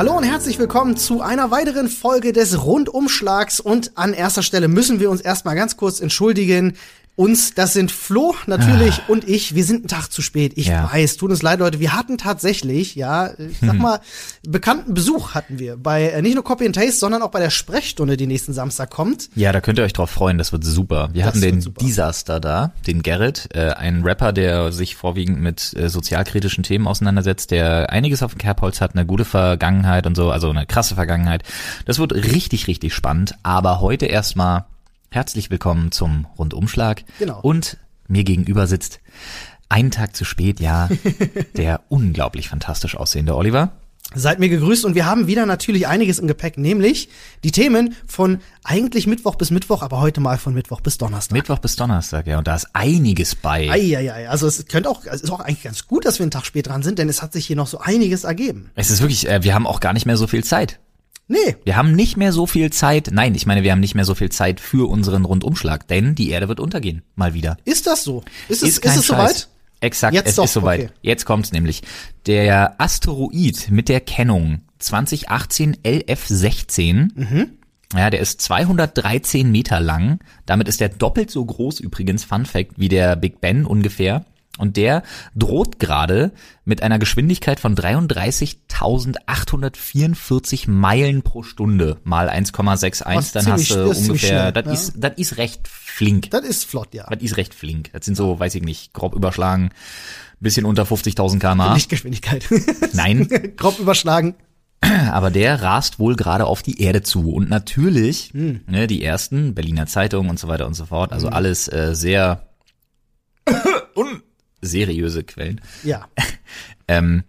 Hallo und herzlich willkommen zu einer weiteren Folge des Rundumschlags. Und an erster Stelle müssen wir uns erstmal ganz kurz entschuldigen. Uns, das sind Flo natürlich Ah. und ich. Wir sind einen Tag zu spät. Ich Ja. weiß, tut uns leid, Leute. Wir hatten tatsächlich, ja, ich sag Hm. mal, bekannten Besuch hatten wir bei äh, nicht nur Copy and Taste, sondern auch bei der Sprechstunde, die nächsten Samstag kommt. Ja, da könnt ihr euch drauf freuen, das wird super. Wir Das hatten den super. Disaster da, den Garrett, äh, ein Rapper, der sich vorwiegend mit äh, sozialkritischen Themen auseinandersetzt, der einiges auf dem Kerbholz hat, eine gute Vergangenheit und so, also eine krasse Vergangenheit. Das wird richtig, richtig spannend. Aber heute erstmal herzlich willkommen zum Rundumschlag. Genau. Und mir gegenüber sitzt einen Tag zu spät, ja, der unglaublich fantastisch aussehende Oliver. Seid mir gegrüßt und wir haben wieder natürlich einiges im Gepäck, nämlich die Themen von eigentlich Mittwoch bis Mittwoch, aber heute mal von Mittwoch bis Donnerstag. Mittwoch bis Donnerstag, ja, und da ist einiges bei. Eieiei, also es könnte auch, es ist auch eigentlich ganz gut, dass wir einen Tag spät dran sind, denn es hat sich hier noch so einiges ergeben. Es ist wirklich, äh, wir haben auch gar nicht mehr so viel Zeit. Nee, Wir haben nicht mehr so viel Zeit. Nein, ich meine, wir haben nicht mehr so viel Zeit für unseren Rundumschlag, denn die Erde wird untergehen. Mal wieder. ist das so? Ist es, ist, kein es soweit? Exakt, Jetzt es doch, ist soweit. okay. Jetzt kommt's nämlich. Der Asteroid mit der Kennung 2018 LF16, Mhm. ja, der ist 213 Meter lang. Damit ist der doppelt so groß übrigens, Fun Fact, wie der Big Ben ungefähr. Und der droht gerade mit einer Geschwindigkeit von 33.844 Meilen pro Stunde mal 1,61. Was Dann ziemlich- hast du ungefähr, das ja. ist, das ist recht flink. Das ist flott, ja. Das ist recht flink. Das sind so, weiß ich nicht, grob überschlagen, bisschen unter 50.000 km/h. Lichtgeschwindigkeit. Nein, Grob überschlagen. aber der rast wohl gerade auf die Erde zu. Und natürlich, Hm. ne, die ersten, Berliner Zeitung und so weiter und so fort, also alles äh, sehr unseriöse Quellen, Ja. ähm,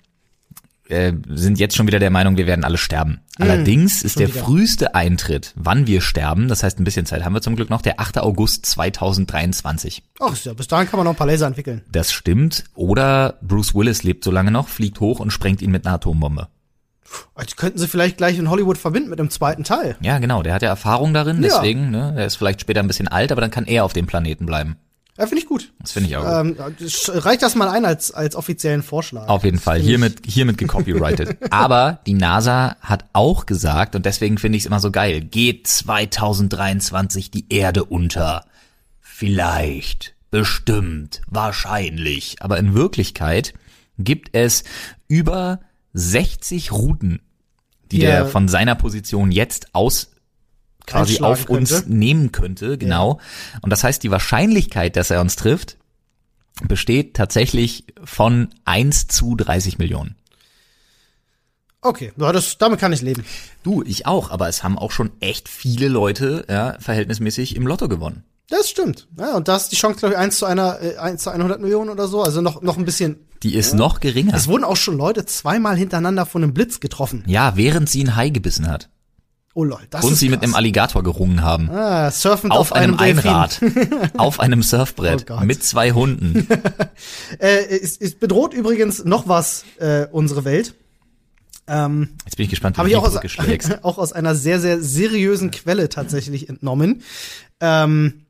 äh, sind jetzt schon wieder der Meinung, wir werden alle sterben. Allerdings ist der wieder. früheste Eintritt, wann wir sterben, das heißt ein bisschen Zeit haben wir zum Glück noch, der 8. August 2023. Ach ja, bis dahin kann man noch ein paar Laser entwickeln. Das stimmt. Oder Bruce Willis lebt so lange noch, fliegt hoch und sprengt ihn mit einer Atombombe. Das könnten sie vielleicht gleich in Hollywood verbinden mit dem zweiten Teil. Ja, genau. Der hat ja Erfahrung darin, Ja. deswegen, ne, er ist vielleicht später ein bisschen alt, aber dann kann er auf dem Planeten bleiben. Ja, finde ich gut. Das finde ich auch. Ähm, reicht das mal ein als, als offiziellen Vorschlag. Auf jeden Fall. Hiermit, hiermit gecopyrighted. aber die NASA hat auch gesagt, und deswegen finde ich es immer so geil, geht 2023 die Erde unter. Vielleicht, bestimmt, wahrscheinlich. Aber in Wirklichkeit gibt es über 60 Routen, die Die der er von seiner Position jetzt aus quasi auf uns könnte. nehmen könnte, genau. Und das heißt, die Wahrscheinlichkeit, dass er uns trifft, besteht tatsächlich von 1 zu 30 Millionen. Okay, ja, das, damit kann ich leben. Du, ich auch, aber es haben auch schon echt viele Leute ja, verhältnismäßig im Lotto gewonnen. Das stimmt. Ja, und da ist die Chance, glaube ich, 1 zu einer, äh, 1 zu 100 Millionen oder so. Also noch, noch ein bisschen. Die ist noch geringer. Es wurden auch schon Leute zweimal hintereinander von einem Blitz getroffen. Ja, während sie ein Hai gebissen hat. Oh lol, das und ist sie mit krass. einem Alligator gerungen haben. ah, surfend auf, einem, Delfin. Einrad. auf einem Surfbrett. Oh mit zwei Hunden. Äh, es, es bedroht übrigens noch was äh, unsere Welt. Ähm, Jetzt bin ich gespannt, wie du auch aus, auch aus einer sehr, sehr seriösen Quelle tatsächlich entnommen. Ähm,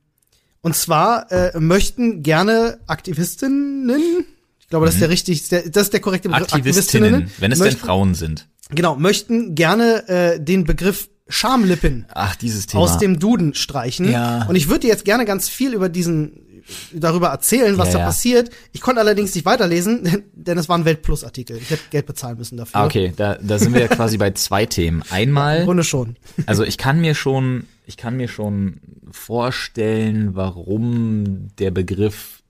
und zwar äh, möchten gerne Aktivistinnen, ich glaube, das ist der richtig, das ist der korrekte Begriff, Mhm. Aktivistinnen, wenn es denn möchten, Frauen sind. Genau, möchten gerne äh, den Begriff Schamlippen Ach, dieses Thema. aus dem Duden streichen. Ja. Und ich würde jetzt gerne ganz viel über diesen darüber erzählen, was Ja, da ja. passiert. Ich konnte allerdings nicht weiterlesen, denn, denn es war ein Weltplus-Artikel. Ich hätte Geld bezahlen müssen dafür. Ah, okay, da, da sind wir ja quasi bei zwei Themen. Im Einmal, Grunde schon. also ich kann mir schon, ich kann mir schon vorstellen, warum der Begriff,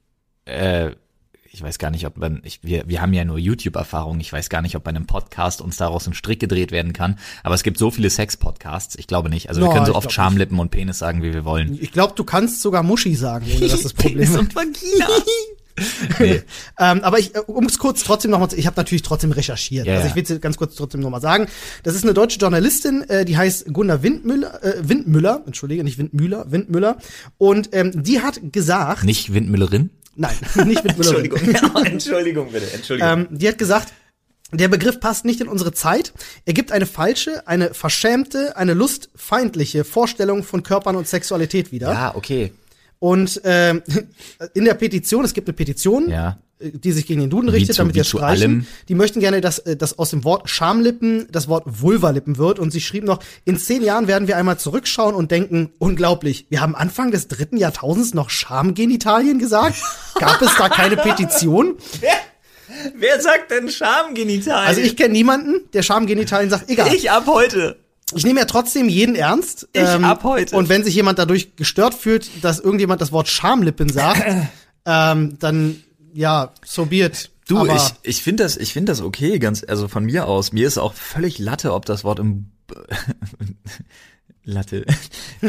äh, ich weiß gar nicht, ob man, ich, wir, wir haben ja nur YouTube-Erfahrung, ich weiß gar nicht, ob bei einem Podcast uns daraus ein Strick gedreht werden kann, aber es gibt so viele Sex-Podcasts, ich glaube nicht. Also wir No, können so oft Schamlippen und Penis sagen, wie wir wollen. Ich glaube, du kannst sogar Muschi sagen, ohne dass das Problem Penis ist. und Vagina. nee. Ähm, aber ich, äh, um es kurz trotzdem nochmal zu, ich habe natürlich trotzdem recherchiert. Ja, also ich will es ganz kurz trotzdem nochmal sagen. Das ist eine deutsche Journalistin, äh, die heißt Gunnar Windmüller, äh, Windmüller, entschuldige, nicht Windmüller, Windmüller. Und ähm, die hat gesagt, Nicht Windmüllerin? Nein, nicht Windmüller. ja, Entschuldigung bitte, Entschuldigung. Ähm, die hat gesagt, der Begriff passt nicht in unsere Zeit. Er gibt eine falsche, eine verschämte, eine lustfeindliche Vorstellung von Körpern und Sexualität wieder. ja, okay. Und ähm, in der Petition, es gibt eine Petition, Ja. äh, die sich gegen den Duden richtet, zu- damit wir streichen. allem. Die möchten gerne, dass, äh, dass aus dem Wort Schamlippen das Wort Vulvalippen wird. Und sie schrieben noch, in zehn Jahren werden wir einmal zurückschauen und denken, unglaublich, wir haben Anfang des dritten Jahrtausends noch Schamgenitalien gesagt? Gab es da keine Petition? Wer sagt denn Schamgenital? Also ich kenne niemanden, der Schamgenitalien sagt, egal. ich ab heute. Ich nehme ja trotzdem jeden ernst. Ich ab heute. Und wenn sich jemand dadurch gestört fühlt, dass irgendjemand das Wort Schamlippen sagt, ähm, dann ja, so be it. Du, Aber ich, ich finde das, ich finde das okay, ganz, also von mir aus. Mir ist auch völlig Latte, ob das Wort im Latte.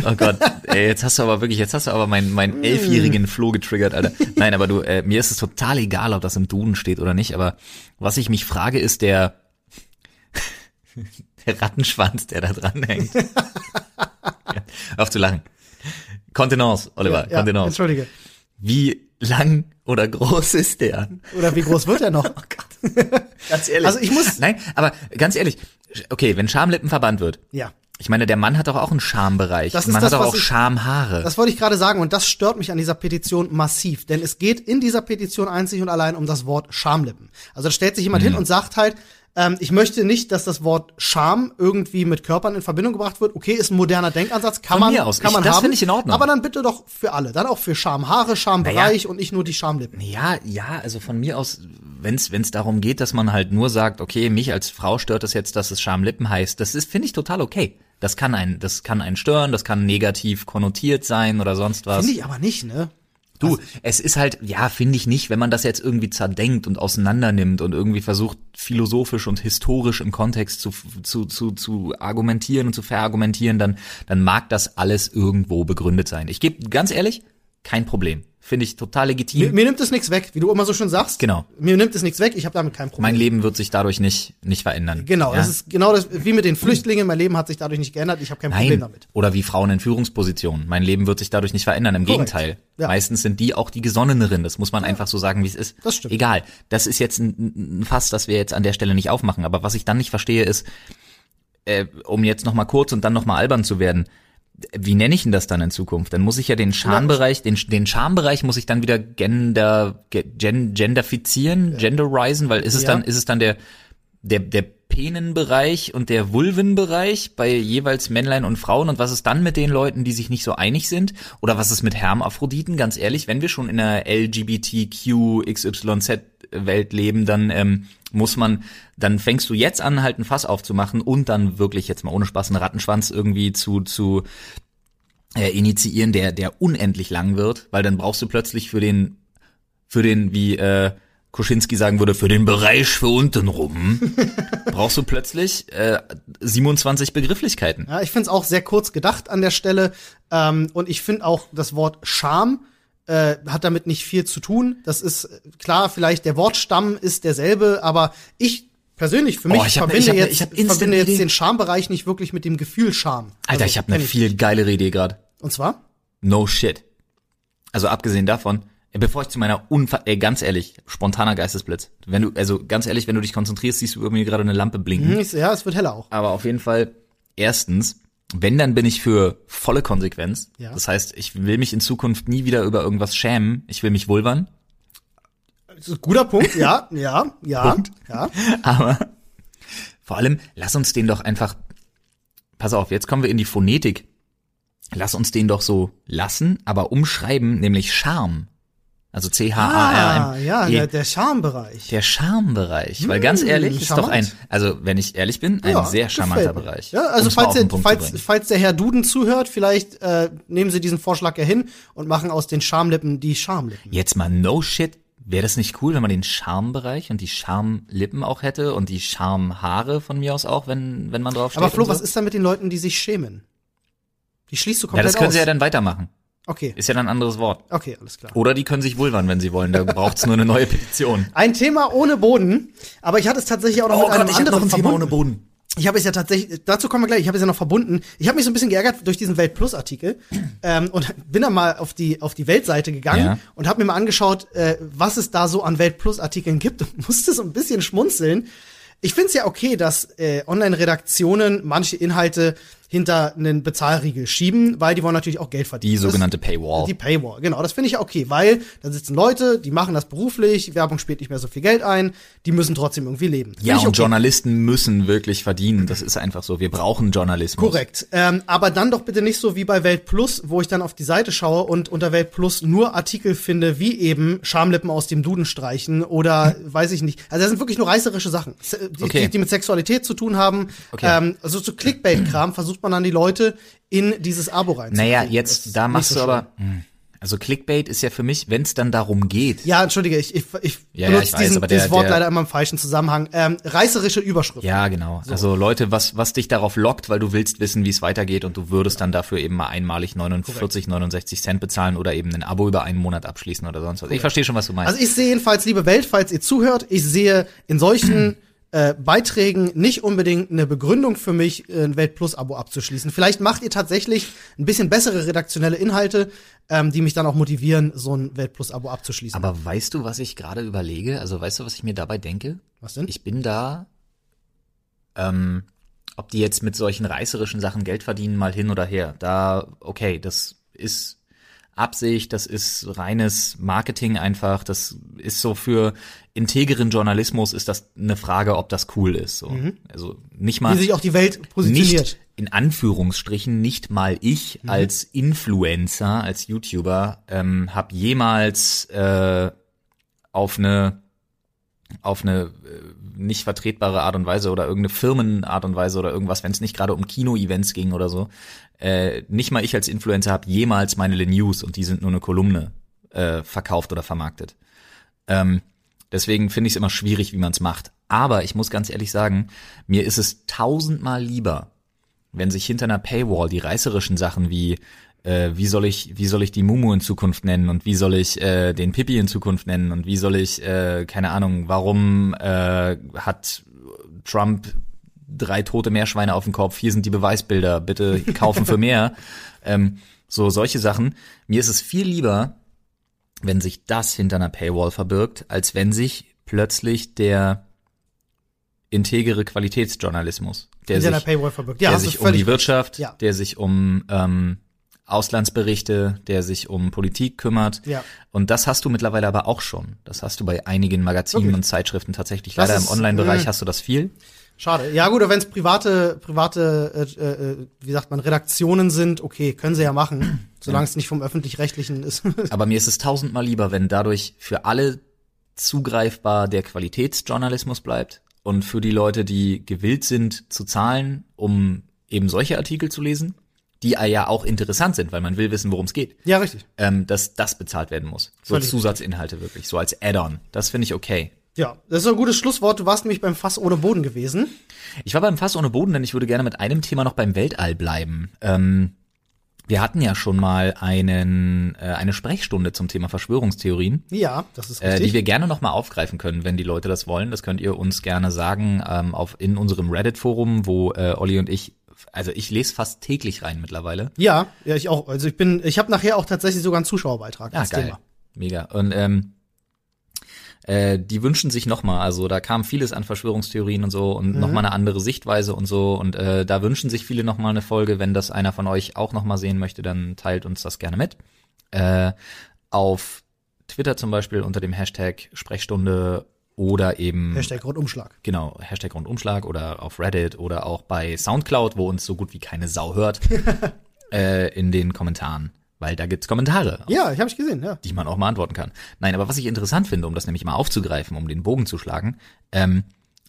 Oh Gott, ey, jetzt hast du aber wirklich, jetzt hast du aber meinen, Mm. meinen elfjährigen Floh getriggert, Alter. Nein, aber du, äh, mir ist es total egal, ob das im Duden steht oder nicht. Aber was ich mich frage, ist der der Rattenschwanz, der da dran hängt. ja, auf zu lachen. Kontenance, Oliver, ja, Kontenance. entschuldige. Wie lang oder groß ist der? Oder wie groß wird er noch? Ganz ehrlich. Also ich muss- Nein, aber ganz ehrlich, okay, wenn Schamlippen verbannt wird, Ja. ich meine, der Mann hat doch auch einen Schambereich. Das ist man das, hat doch auch ich- Schamhaare. Das wollte ich gerade sagen und das stört mich an dieser Petition massiv, denn es geht in dieser Petition einzig und allein um das Wort Schamlippen. Also da stellt sich jemand Mhm. hin und sagt halt, ähm, ich möchte nicht, dass das Wort Scham irgendwie mit Körpern in Verbindung gebracht wird. Okay, ist ein moderner Denkansatz, kann Von man, mir aus. kann Ich- man das haben. finde ich in Ordnung. Aber dann bitte doch für alle, dann auch für Schamhaare, Schambereich und nicht nur die Schamlippen. ja, ja, also von mir aus, wenn es darum geht, dass man halt nur sagt, okay, mich als Frau stört es jetzt, dass es Schamlippen heißt, das ist finde ich total okay. Das kann einen, das kann einen stören, das kann negativ konnotiert sein oder sonst was. Finde ich aber nicht, ne? Du, es ist halt, ja, finde ich nicht, wenn man das jetzt irgendwie zerdenkt und auseinander nimmt und irgendwie versucht, philosophisch und historisch im Kontext zu, zu, zu, zu argumentieren und zu verargumentieren, dann, dann mag das alles irgendwo begründet sein. Ich gebe ganz ehrlich, kein Problem. Finde ich total Mir, legitim. mir nimmt es nichts weg, wie du immer so schön sagst. Genau. Mir nimmt es nichts weg, ich habe damit kein Problem. Mein Leben wird sich dadurch nicht, nicht verändern. Genau, ja? das ist genau das, wie mit den Flüchtlingen. Mein Leben hat sich dadurch nicht geändert. Ich habe kein Problem Nein. damit. Oder wie Frauen in Führungspositionen. Mein Leben wird sich dadurch nicht verändern. Im Korrekt. Gegenteil. Ja. Meistens sind die auch die Gesonneneren. Das muss man einfach so sagen, wie es ist. Das stimmt. Egal. Das ist jetzt ein, ein Fass, das wir jetzt an der Stelle nicht aufmachen. Aber was ich dann nicht verstehe, ist, äh, um jetzt noch mal kurz und dann noch mal albern zu werden, wie nenne ich denn das dann in Zukunft? Dann muss ich ja den Schambereich, den, den Schambereich muss ich dann wieder gender, ge- gen, genderfizieren, genderisen, weil ist es Ja. dann, ist es dann der, der, der Penenbereich und der Vulvenbereich bei jeweils Männlein und Frauen und was ist dann mit den Leuten, die sich nicht so einig sind? Oder was ist mit Hermaphroditen? Ganz ehrlich, wenn wir schon in einer LGBTQ XYZ Welt leben, dann ähm, muss man, dann fängst du jetzt an, halt ein Fass aufzumachen und dann wirklich jetzt mal ohne Spaß einen Rattenschwanz irgendwie zu, zu äh, initiieren, der, der unendlich lang wird, weil dann brauchst du plötzlich für den, für den, wie äh, Koschinski sagen würde, für den Bereich für unten rum, brauchst du plötzlich äh, 27 Begrifflichkeiten. Ja, ich finde es auch sehr kurz gedacht an der Stelle. Ähm, und ich finde auch das Wort Scham äh, hat damit nicht viel zu tun. Das ist äh, klar, vielleicht der Wortstamm ist derselbe, aber ich persönlich für mich Oh, ich hab- verbinde, ich hab- jetzt, ich hab instant verbinde jetzt den Schambereich nicht wirklich mit dem Gefühl Scham. Alter, Also, ich habe eine viel geilere Idee gerade. Und zwar? No shit. Also abgesehen davon, bevor ich zu meiner Unfall, ey, ganz ehrlich, spontaner Geistesblitz. Wenn du, also ganz ehrlich, wenn du dich konzentrierst, siehst du irgendwie gerade eine Lampe blinken. Hm, ich- Ja, es wird heller auch. Aber auf jeden Fall, erstens, wenn, dann bin ich für volle Konsequenz. Ja. Das heißt, ich will mich in Zukunft nie wieder über irgendwas schämen. Ich will mich vulvern. Das ist ein guter Punkt, ja, ja, ja, Punkt. ja. Aber vor allem, lass uns den doch einfach, pass auf, jetzt kommen wir in die Phonetik. Lass uns den doch so lassen, aber umschreiben, nämlich Charme. Also Ah, C-H-A-R-M. ja, E- der, der Schambereich. Der Charmebereich, weil ganz ehrlich, ist doch ein, also wenn ich ehrlich bin, ein Ja, sehr charmanter. Bereich. Ja, also falls, der, falls, falls der Herr Duden zuhört, vielleicht äh, nehmen Sie diesen Vorschlag ja hin und machen aus den Schamlippen die Schamlippen. Jetzt mal no shit, wäre das nicht cool, wenn man den Charmebereich und die Charmlippen auch hätte und die Charmhaare von mir aus auch, wenn wenn man drauf steht. Aber Flo, so? was ist da mit den Leuten, die sich schämen? Die schließt du Ja, komplett das können aus. sie ja dann weitermachen. Okay, Ist ja dann ein anderes Wort. okay, alles klar. Oder die können sich vulvern, wenn sie wollen. Da braucht's nur eine neue Petition. Ein Thema ohne Boden, aber ich hatte es tatsächlich auch noch mit einem anderen verbunden. Boden. Ich habe es ja tatsächlich, dazu kommen wir gleich, ich habe es ja noch verbunden. Ich habe mich so ein bisschen geärgert durch diesen Welt Plus Artikel ähm, und bin dann mal auf die auf die Weltseite gegangen Ja. und habe mir mal angeschaut, äh, was es da so an Welt Plus Artikeln gibt und musste so ein bisschen schmunzeln. Ich finde es ja okay, dass äh, Online-Redaktionen manche Inhalte hinter einen Bezahlriegel schieben, weil die wollen natürlich auch Geld verdienen. Die sogenannte Paywall. Die Paywall, genau. Das finde ich ja okay, weil da sitzen Leute, die machen das beruflich, Werbung spielt nicht mehr so viel Geld ein, die müssen trotzdem irgendwie leben. Ja, und okay. Journalisten müssen wirklich verdienen. Das ist einfach so. Wir brauchen Journalismus. Korrekt. Ähm, aber dann doch bitte nicht so wie bei Welt Plus, wo ich dann auf die Seite schaue und unter Welt Plus nur Artikel finde, wie eben Schamlippen aus dem Duden streichen oder weiß ich nicht. Also das sind wirklich nur reißerische Sachen, se- die, Okay. die, die mit Sexualität zu tun haben. Okay. Ähm, also so Clickbait-Kram versucht man dann die Leute in dieses Abo reinzukriegen. Naja, jetzt, da machst so du aber, hm, also Clickbait ist ja für mich, wenn es dann darum geht. Ja, entschuldige, ich, ich, ich Ja, ja, benutze ich weiß, diesen, aber der- dieses Wort der- leider immer im falschen Zusammenhang. Ähm, reißerische Überschriften. Ja, genau. Also Leute, was, was dich darauf lockt, weil du willst wissen, wie es weitergeht und du würdest dann dafür eben mal einmalig 49, 69 Cent bezahlen oder eben ein Abo über einen Monat abschließen oder sonst was. Ich verstehe schon, was du meinst. Also ich sehe jedenfalls, liebe Welt, falls ihr zuhört, ich sehe in solchen äh, Beiträgen nicht unbedingt eine Begründung für mich, äh, ein Welt Plus Abo abzuschließen. Vielleicht macht ihr tatsächlich ein bisschen bessere redaktionelle Inhalte, ähm, die mich dann auch motivieren, so ein Welt Plus Abo abzuschließen. Aber weißt du, was ich gerade überlege? Also weißt du, was ich mir dabei denke? Was denn? Ich bin da, ähm, ob die jetzt mit solchen reißerischen Sachen Geld verdienen, mal hin oder her. Da, okay, das ist Absicht, das ist reines Marketing einfach, das ist so für integeren Journalismus ist das eine Frage, ob das cool ist. So. Also nicht mal Wie sich auch die Welt positioniert. nicht in Anführungsstrichen nicht mal ich Mhm. als Influencer, als YouTuber ähm, habe jemals äh, auf eine auf eine äh, nicht vertretbare Art und Weise oder irgendeine Firmenart und Weise oder irgendwas, wenn es nicht gerade um Kino-Events ging oder so. Äh, nicht mal ich als Influencer habe jemals meine Le News und die sind nur eine Kolumne äh, verkauft oder vermarktet. Ähm, deswegen finde ich es immer schwierig, wie man es macht. Aber ich muss ganz ehrlich sagen, mir ist es tausendmal lieber, wenn sich hinter einer Paywall die reißerischen Sachen wie äh, wie soll ich wie soll ich die Mumu in Zukunft nennen und wie soll ich äh, den Pippi in Zukunft nennen und wie soll ich äh, keine Ahnung warum äh, hat Trump drei tote Meerschweine auf dem Kopf? Hier sind die Beweisbilder bitte kaufen für mehr. Ähm, so solche Sachen. Mir ist es viel lieber wenn sich das hinter einer Paywall verbirgt als wenn sich plötzlich der integere Qualitätsjournalismus der in der sich Paywall verbirgt. Ja, der sich um die Wirtschaft, Ja. der sich um ähm, Auslandsberichte, der sich um Politik kümmert. Ja. Und das hast du mittlerweile aber auch schon. Das hast du bei einigen Magazinen Wirklich? und Zeitschriften tatsächlich. Das Leider ist- im Online-Bereich mh. hast du das viel. Schade. Ja gut, aber wenn es private, private, äh, äh, wie sagt man, Redaktionen sind, okay, können sie ja machen, solange es nicht vom öffentlich-rechtlichen ist. Aber mir ist es tausendmal lieber, wenn dadurch für alle zugreifbar der Qualitätsjournalismus bleibt und für die Leute, die gewillt sind zu zahlen, um eben solche Artikel zu lesen, die ja auch interessant sind, weil man will wissen, worum es geht. ja, richtig. ähm, dass das bezahlt werden muss. So Völlig Zusatzinhalte wirklich, so als Add-on. Das finde ich okay. Ja, das ist ein gutes Schlusswort. Du warst nämlich beim Fass ohne Boden gewesen. Ich war beim Fass ohne Boden, denn ich würde gerne mit einem Thema noch beim Weltall bleiben. Ähm, wir hatten ja schon mal einen, äh, eine Sprechstunde zum Thema Verschwörungstheorien, Ja, das ist äh, richtig. die wir gerne nochmal aufgreifen können, wenn die Leute das wollen. Das könnt ihr uns gerne sagen ähm, auf in unserem Reddit-Forum, wo äh, Olli und ich, also ich lese fast täglich rein mittlerweile. ja, ja, ich auch. Also ich bin, ich habe nachher auch tatsächlich sogar einen Zuschauerbeitrag Ja, als geil. Thema. Mega. Und ähm, äh, die wünschen sich nochmal, also da kam vieles an Verschwörungstheorien und so und noch nochmal eine andere Sichtweise und so. Und äh, da wünschen sich viele nochmal eine Folge. Wenn das einer von euch auch nochmal sehen möchte, dann teilt uns das gerne mit. Äh, auf Twitter zum Beispiel unter dem Hashtag Sprechstunde oder eben Hashtag Rundumschlag. genau, Hashtag Rundumschlag oder auf Reddit oder auch bei Soundcloud, wo uns so gut wie keine Sau hört, äh, in den Kommentaren. Weil da gibt's Kommentare Ja, ich habe ich gesehen, ja. die man auch mal antworten kann. Nein, aber was ich interessant finde, um das nämlich mal aufzugreifen, um den Bogen zu schlagen, ähm,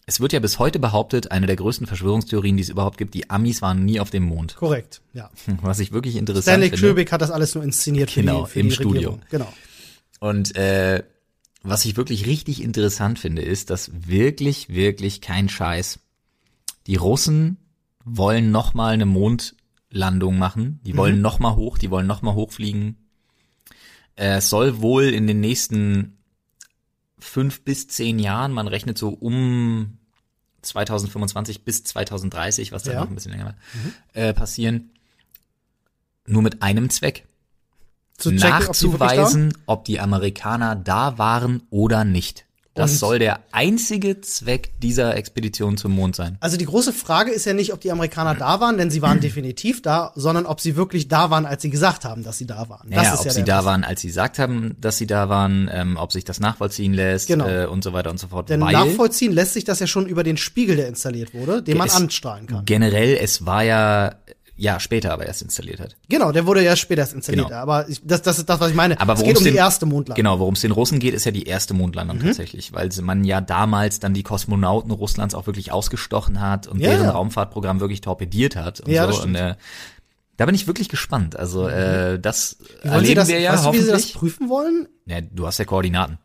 es wird ja bis heute behauptet, eine der größten Verschwörungstheorien, die es überhaupt gibt, die Amis waren nie auf dem Mond. Korrekt, ja. Was ich wirklich interessant Stanley finde. Kubrick hat das alles nur inszeniert für Genau, die, für im die Studio. Regierung. Genau. Und äh, was ich wirklich richtig interessant finde, ist, dass wirklich, wirklich kein Scheiß. Die Russen wollen noch mal eine Mondlandung machen. Die wollen noch mal hoch, die wollen noch mal hochfliegen. Äh, Es soll wohl in den nächsten fünf bis zehn Jahren, man rechnet so um 2025 bis 2030, was dann Ja. noch ein bisschen länger war, äh, passieren. Nur mit einem Zweck checken, ob die nachzuweisen, ob die Amerikaner da waren oder nicht. Das Und- soll der einzige Zweck dieser Expedition zum Mond sein. Also die große Frage ist ja nicht, ob die Amerikaner da waren, denn sie waren definitiv da, sondern ob sie wirklich da waren, als sie gesagt haben, dass sie da waren. Naja, das ist ob ja sie da waren, als sie gesagt haben, dass sie da waren, ähm, ob sich das nachvollziehen lässt Genau. äh, und so weiter und so fort. Denn Weil nachvollziehen lässt sich das ja schon über den Spiegel, der installiert wurde, den man anstrahlen kann. generell, es war ja, ja, später aber erst installiert hat. Genau, der wurde ja später erst installiert. Genau. Aber ich, das, das ist das, was ich meine. Aber es worum geht um es die den- erste Mondlandung. Genau, worum es den Russen geht, ist ja die erste Mondlandung Mhm. tatsächlich, weil man ja damals dann die Kosmonauten Russlands auch wirklich ausgestochen hat und Ja, deren ja. Raumfahrtprogramm wirklich torpediert hat und Ja, das so. Und, äh, da bin ich wirklich gespannt. Also äh, das erleben das, wir ja weißt du, wie sie das hoffentlich. prüfen wollen? ja, du hast ja Koordinaten.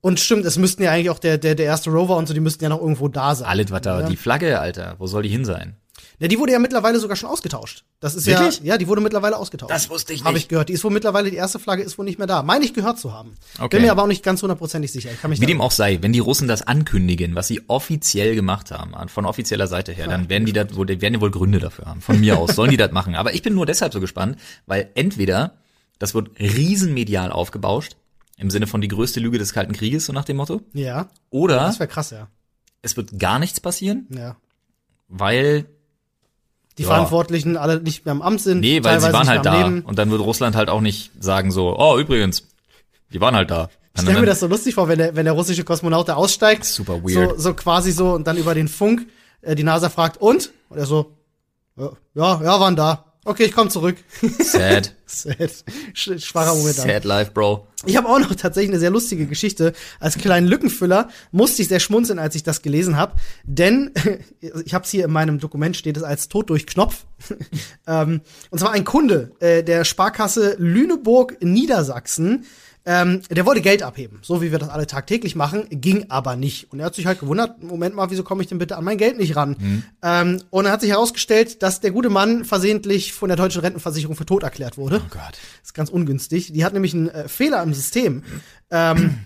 Und stimmt, es müssten ja eigentlich auch der, der, der erste Rover und so, die müssten ja noch irgendwo da sein. Alles, was da, ja. die Flagge, Alter, wo soll die hin sein? Ja, die wurde ja mittlerweile sogar schon ausgetauscht. Das ist Wirklich? ja, ja, die wurde mittlerweile ausgetauscht. Das wusste ich Habe nicht. ich gehört. Die ist wohl mittlerweile, die erste Flagge ist wohl nicht mehr da. Meine ich gehört zu haben. Okay. Bin mir aber auch nicht ganz hundertprozentig sicher. Ich kann mich Wie dem auch sei, wenn die Russen das ankündigen, was sie offiziell gemacht haben, von offizieller Seite her, dann werden die da wohl, werden die wohl Gründe dafür haben. Von mir aus sollen die das machen. Aber ich bin nur deshalb so gespannt, weil entweder das wird riesenmedial aufgebauscht, im Sinne von die größte Lüge des Kalten Krieges, so nach dem Motto, Ja, oder das wäre krass, ja. es wird gar nichts passieren, Ja. weil Die Ja. Verantwortlichen alle nicht mehr im Amt sind. nee, weil sie waren halt am da Leben. und dann wird Russland halt auch nicht sagen so, oh übrigens, die waren halt da. Ich stell mir das so lustig vor, wenn der, wenn der russische Kosmonaut da aussteigt. Super weird. So, so quasi so und dann über den Funk äh, die NASA fragt, und? Und er so, ja, ja, ja, waren da. Okay, ich komme zurück. sad, Sad. Sch schwacher Moment. sad life, Bro. Ich habe auch noch tatsächlich eine sehr lustige Geschichte. Als kleinen Lückenfüller musste ich sehr schmunzeln, als ich das gelesen habe. Denn ich habe es hier in meinem Dokument, steht es als Tod durch Knopf. ähm, und zwar ein Kunde äh, der Sparkasse Lüneburg Niedersachsen. Ähm, der wollte Geld abheben, so wie wir das alle tagtäglich machen, ging aber nicht. Und er hat sich halt gewundert, Moment mal, wieso komme ich denn bitte an mein Geld nicht ran? Ähm, und er hat sich herausgestellt, dass der gute Mann versehentlich von der deutschen Rentenversicherung für tot erklärt wurde. Oh Gott. Das ist ganz ungünstig. Die hat nämlich einen äh, Fehler im System. Ähm,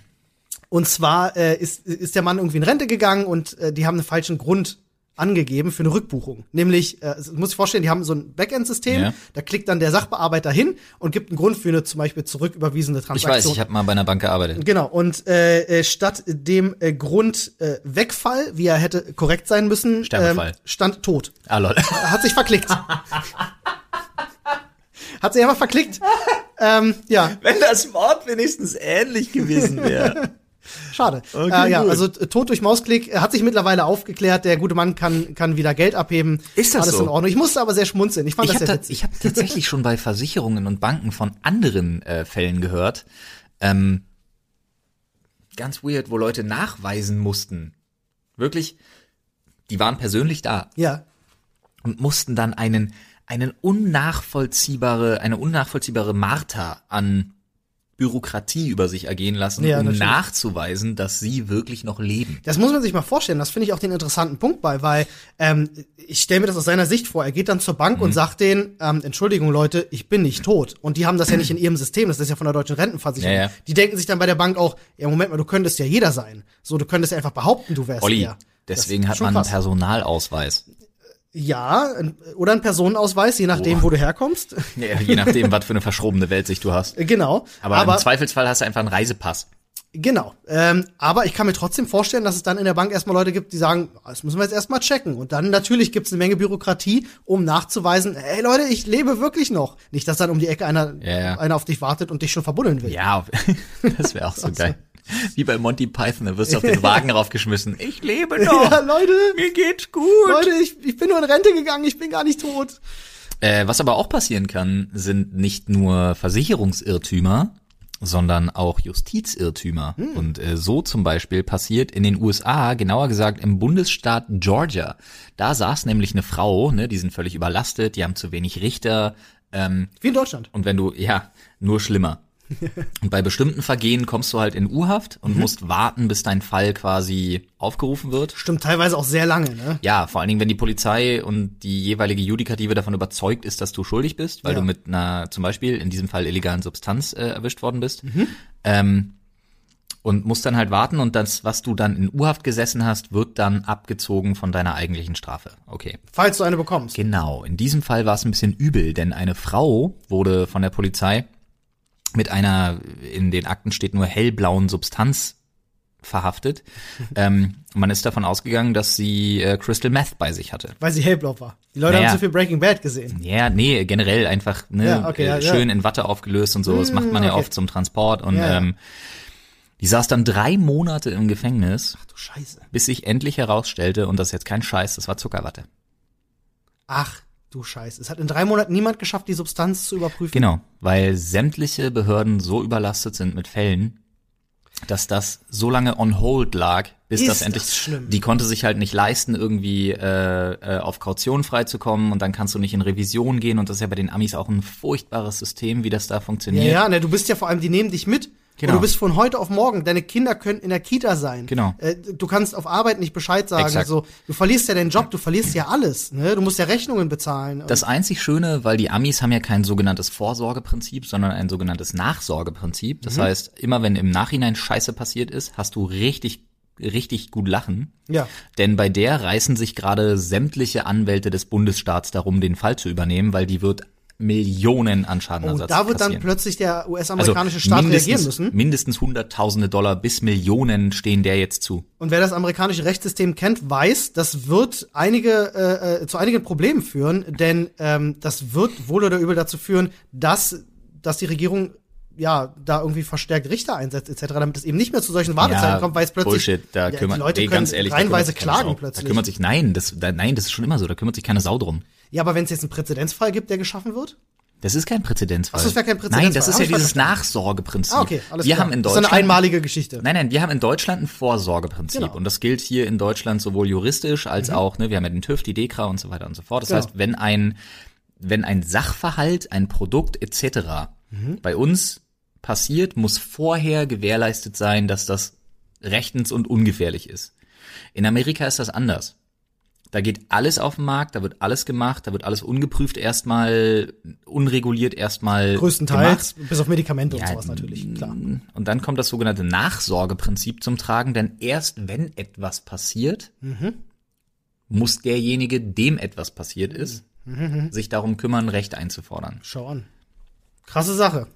und zwar äh, ist, ist der Mann irgendwie in Rente gegangen und äh, die haben einen falschen Grund angegeben für eine Rückbuchung. Nämlich, äh, muss ich vorstellen, die haben so ein Backend-System, Ja. da klickt dann der Sachbearbeiter hin und gibt einen Grund für eine zum Beispiel zurücküberwiesene Ich Transaktion. weiß, ich habe mal bei einer Bank gearbeitet. Genau, und äh, äh, statt dem äh, Grund äh, Wegfall, wie er hätte korrekt sein müssen, ähm, stand tot. Ah, lol. Er hat sich verklickt. hat sich einfach verklickt. ähm, ja, Wenn das Wort wenigstens ähnlich gewesen wäre. Schade. Okay, äh, ja, gut. also t- Tod durch Mausklick äh, hat sich mittlerweile aufgeklärt. Der gute Mann kann, kann wieder Geld abheben. Ist das Alles so? in Ordnung. Ich musste aber sehr schmunzeln. Ich fand Ich das habe sehr witzig. ich hab tatsächlich schon bei Versicherungen und Banken von anderen äh, Fällen gehört. Ähm, ganz weird, wo Leute nachweisen mussten. Wirklich, die waren persönlich da Ja. und mussten dann einen, einen unnachvollziehbare, eine unnachvollziehbare Marter an Bürokratie über sich ergehen lassen, Ja, um natürlich. nachzuweisen, dass sie wirklich noch leben. Das muss man sich mal vorstellen. Das finde ich auch den interessanten Punkt bei, weil ähm, ich stelle mir das aus seiner Sicht vor. Er geht dann zur Bank Mhm. und sagt denen, ähm, Entschuldigung Leute, ich bin nicht tot. Und die haben das ja nicht in ihrem System. Das ist ja von der deutschen Rentenversicherung. Ja, ja. Die denken sich dann bei der Bank auch, ja Moment mal, du könntest ja jeder sein. So, du könntest ja einfach behaupten, du wärst Olli, deswegen hat man einen. Personalausweis. Ja, oder ein Personenausweis, je nachdem, Oh. wo du herkommst. Ja, je nachdem, was für eine verschrobene Weltsicht du hast. genau. Aber, im Zweifelsfall hast du einfach einen Reisepass. Genau. Ähm, aber ich kann mir trotzdem vorstellen, dass es dann in der Bank erstmal Leute gibt, die sagen, das müssen wir jetzt erstmal checken. Und dann natürlich gibt es eine Menge Bürokratie, um nachzuweisen, hey Leute, ich lebe wirklich noch. Nicht, dass dann um die Ecke einer, Ja, ja. einer auf dich wartet und dich schon verbuddeln will. Ja, das wäre auch so geil. Wie bei Monty Python, da wirst du auf den Wagen raufgeschmissen. Ich lebe noch. Ja, Leute, Mir geht's gut. Leute, ich, ich bin nur in Rente gegangen, ich bin gar nicht tot. Äh, was aber auch passieren kann, sind nicht nur Versicherungsirrtümer, sondern auch Justizirrtümer. Und äh, so zum Beispiel passiert in den USA, genauer gesagt im Bundesstaat Georgia. Da saß nämlich eine Frau, ne, die sind völlig überlastet, die haben zu wenig Richter. Ähm, Wie in Deutschland. Und wenn du, ja, nur schlimmer. Und bei bestimmten Vergehen kommst du halt in U-Haft und musst warten, bis dein Fall quasi aufgerufen wird. Stimmt teilweise auch sehr lange, ne? Ja, vor allen Dingen, wenn die Polizei und die jeweilige Judikative davon überzeugt ist, dass du schuldig bist, weil Ja. du mit einer, zum Beispiel in diesem Fall illegalen Substanz äh, erwischt worden bist. Ähm, und musst dann halt warten und das, was du dann in U-Haft gesessen hast, wird dann abgezogen von deiner eigentlichen Strafe. Okay. Falls du eine bekommst. Genau, in diesem Fall war es ein bisschen übel, denn eine Frau wurde von der Polizei mit einer, in den Akten steht nur hellblauen Substanz verhaftet. ähm, man ist davon ausgegangen, dass sie äh, Crystal Meth bei sich hatte. Weil sie hellblau war. Die Leute Naja. haben zu viel Breaking Bad gesehen. Ja, nee, generell einfach ne, Ja, okay, ja, äh, ja. schön in Watte aufgelöst und so. Das macht man ja okay. oft zum Transport. Und Ja, ja. ähm, die saß dann drei Monate im Gefängnis, Du Scheiße. bis sich endlich herausstellte, und das ist jetzt kein Scheiß, das war Zuckerwatte. Ach, du Scheiße. Es hat in drei Monaten niemand geschafft, die Substanz zu überprüfen. Genau, weil sämtliche Behörden so überlastet sind mit Fällen, dass das so lange on hold lag, bis Ist das endlich. das schlimm. Die konnte sich halt nicht leisten, irgendwie äh, äh, auf Kaution freizukommen und dann kannst du nicht in Revision gehen und das ist ja bei den Amis auch ein furchtbares System, wie das da Ja, funktioniert. ja, ne, du bist ja vor allem, die nehmen dich mit. Genau. Und du bist von heute auf morgen, deine Kinder können in der Kita sein. Genau. Äh, du kannst auf Arbeit nicht Bescheid sagen. Exakt. So, du verlierst ja deinen Job, du verlierst ja alles. Ne? Du musst ja Rechnungen bezahlen. Das einzig Schöne, weil die Amis haben ja kein sogenanntes Vorsorgeprinzip, sondern ein sogenanntes Nachsorgeprinzip. Das heißt, immer wenn im Nachhinein Scheiße passiert ist, hast du richtig, richtig gut lachen. ja. Denn bei der reißen sich gerade sämtliche Anwälte des Bundesstaats darum, den Fall zu übernehmen, weil die wird Millionen an Oh, Schadenersatz da wird dann kassieren. plötzlich der also US-amerikanische Staat mindestens, reagieren müssen. mindestens hunderttausende Dollar bis Millionen stehen der jetzt zu. Und wer das amerikanische Rechtssystem kennt, weiß, das wird einige äh, äh, zu einigen Problemen führen, denn ähm, das wird wohl oder übel dazu führen, dass dass die Regierung ja da irgendwie verstärkt Richter einsetzt etc., damit es eben nicht mehr zu solchen Wartezeiten kommt, weil es plötzlich Bullshit, da ja, kümmert, die Leute nee, ganz ehrlich, keine klagen plötzlich. Da kümmert sich, nein, das, da, nein, das ist schon immer so, da kümmert sich keine Sau drum. Ja, aber wenn es jetzt einen Präzedenzfall gibt, der geschaffen wird, Das ist kein Präzedenzfall. Ach das wäre kein Präzedenzfall. Nein, das ist Hab ja dieses verstanden. Nachsorgeprinzip. ah okay, alles wir klar. haben in das Deutschland ist eine einmalige Geschichte. Nein, nein, wir haben in Deutschland ein Vorsorgeprinzip Genau. und das gilt hier in Deutschland sowohl juristisch als auch, ne, wir haben ja den TÜV, die DEKRA und so weiter und so fort. Das Genau. heißt, wenn ein wenn ein Sachverhalt, ein Produkt etc. bei uns passiert, muss vorher gewährleistet sein, dass das rechtens und ungefährlich ist. In Amerika ist das anders. Da geht alles auf den Markt, da wird alles gemacht, da wird alles ungeprüft erstmal, unreguliert erstmal Größtenteils, gemacht. bis auf Medikamente und Ja, sowas natürlich, klar. Und dann kommt das sogenannte Nachsorgeprinzip zum Tragen, denn erst wenn etwas passiert, Mhm. muss derjenige, dem etwas passiert ist, Mhm. sich darum kümmern, Recht einzufordern. Schau an. Krasse Sache.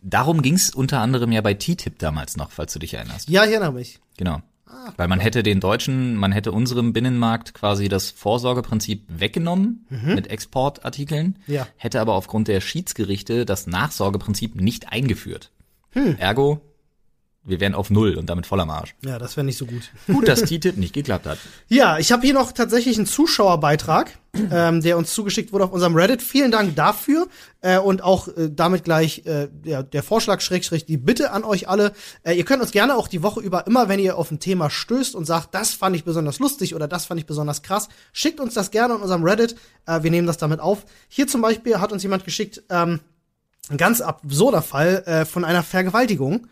Darum ging es unter anderem ja bei TTIP damals noch, falls du dich erinnerst. Ja, ich erinnere mich. Genau. Weil man hätte den Deutschen, man hätte unserem Binnenmarkt quasi das Vorsorgeprinzip weggenommen mit Exportartikeln, Mhm. Ja. hätte aber aufgrund der Schiedsgerichte das Nachsorgeprinzip nicht eingeführt. Hm. Ergo, wir wären auf Null und damit voller Marsch. Ja, das wäre nicht so gut. Gut, dass TTIP nicht geklappt hat. Ja, ich habe hier noch tatsächlich einen Zuschauerbeitrag, ähm, der uns zugeschickt wurde auf unserem Reddit. Vielen Dank dafür äh, und auch äh, damit gleich äh, der, der Vorschlag schrägstrich die Bitte an euch alle. Äh, ihr könnt uns gerne auch die Woche über immer, wenn ihr auf ein Thema stößt und sagt, das fand ich besonders lustig oder das fand ich besonders krass, schickt uns das gerne in unserem Reddit. Äh, wir nehmen das damit auf. Hier zum Beispiel hat uns jemand geschickt ähm, ein ganz absurder Fall äh, von einer Vergewaltigung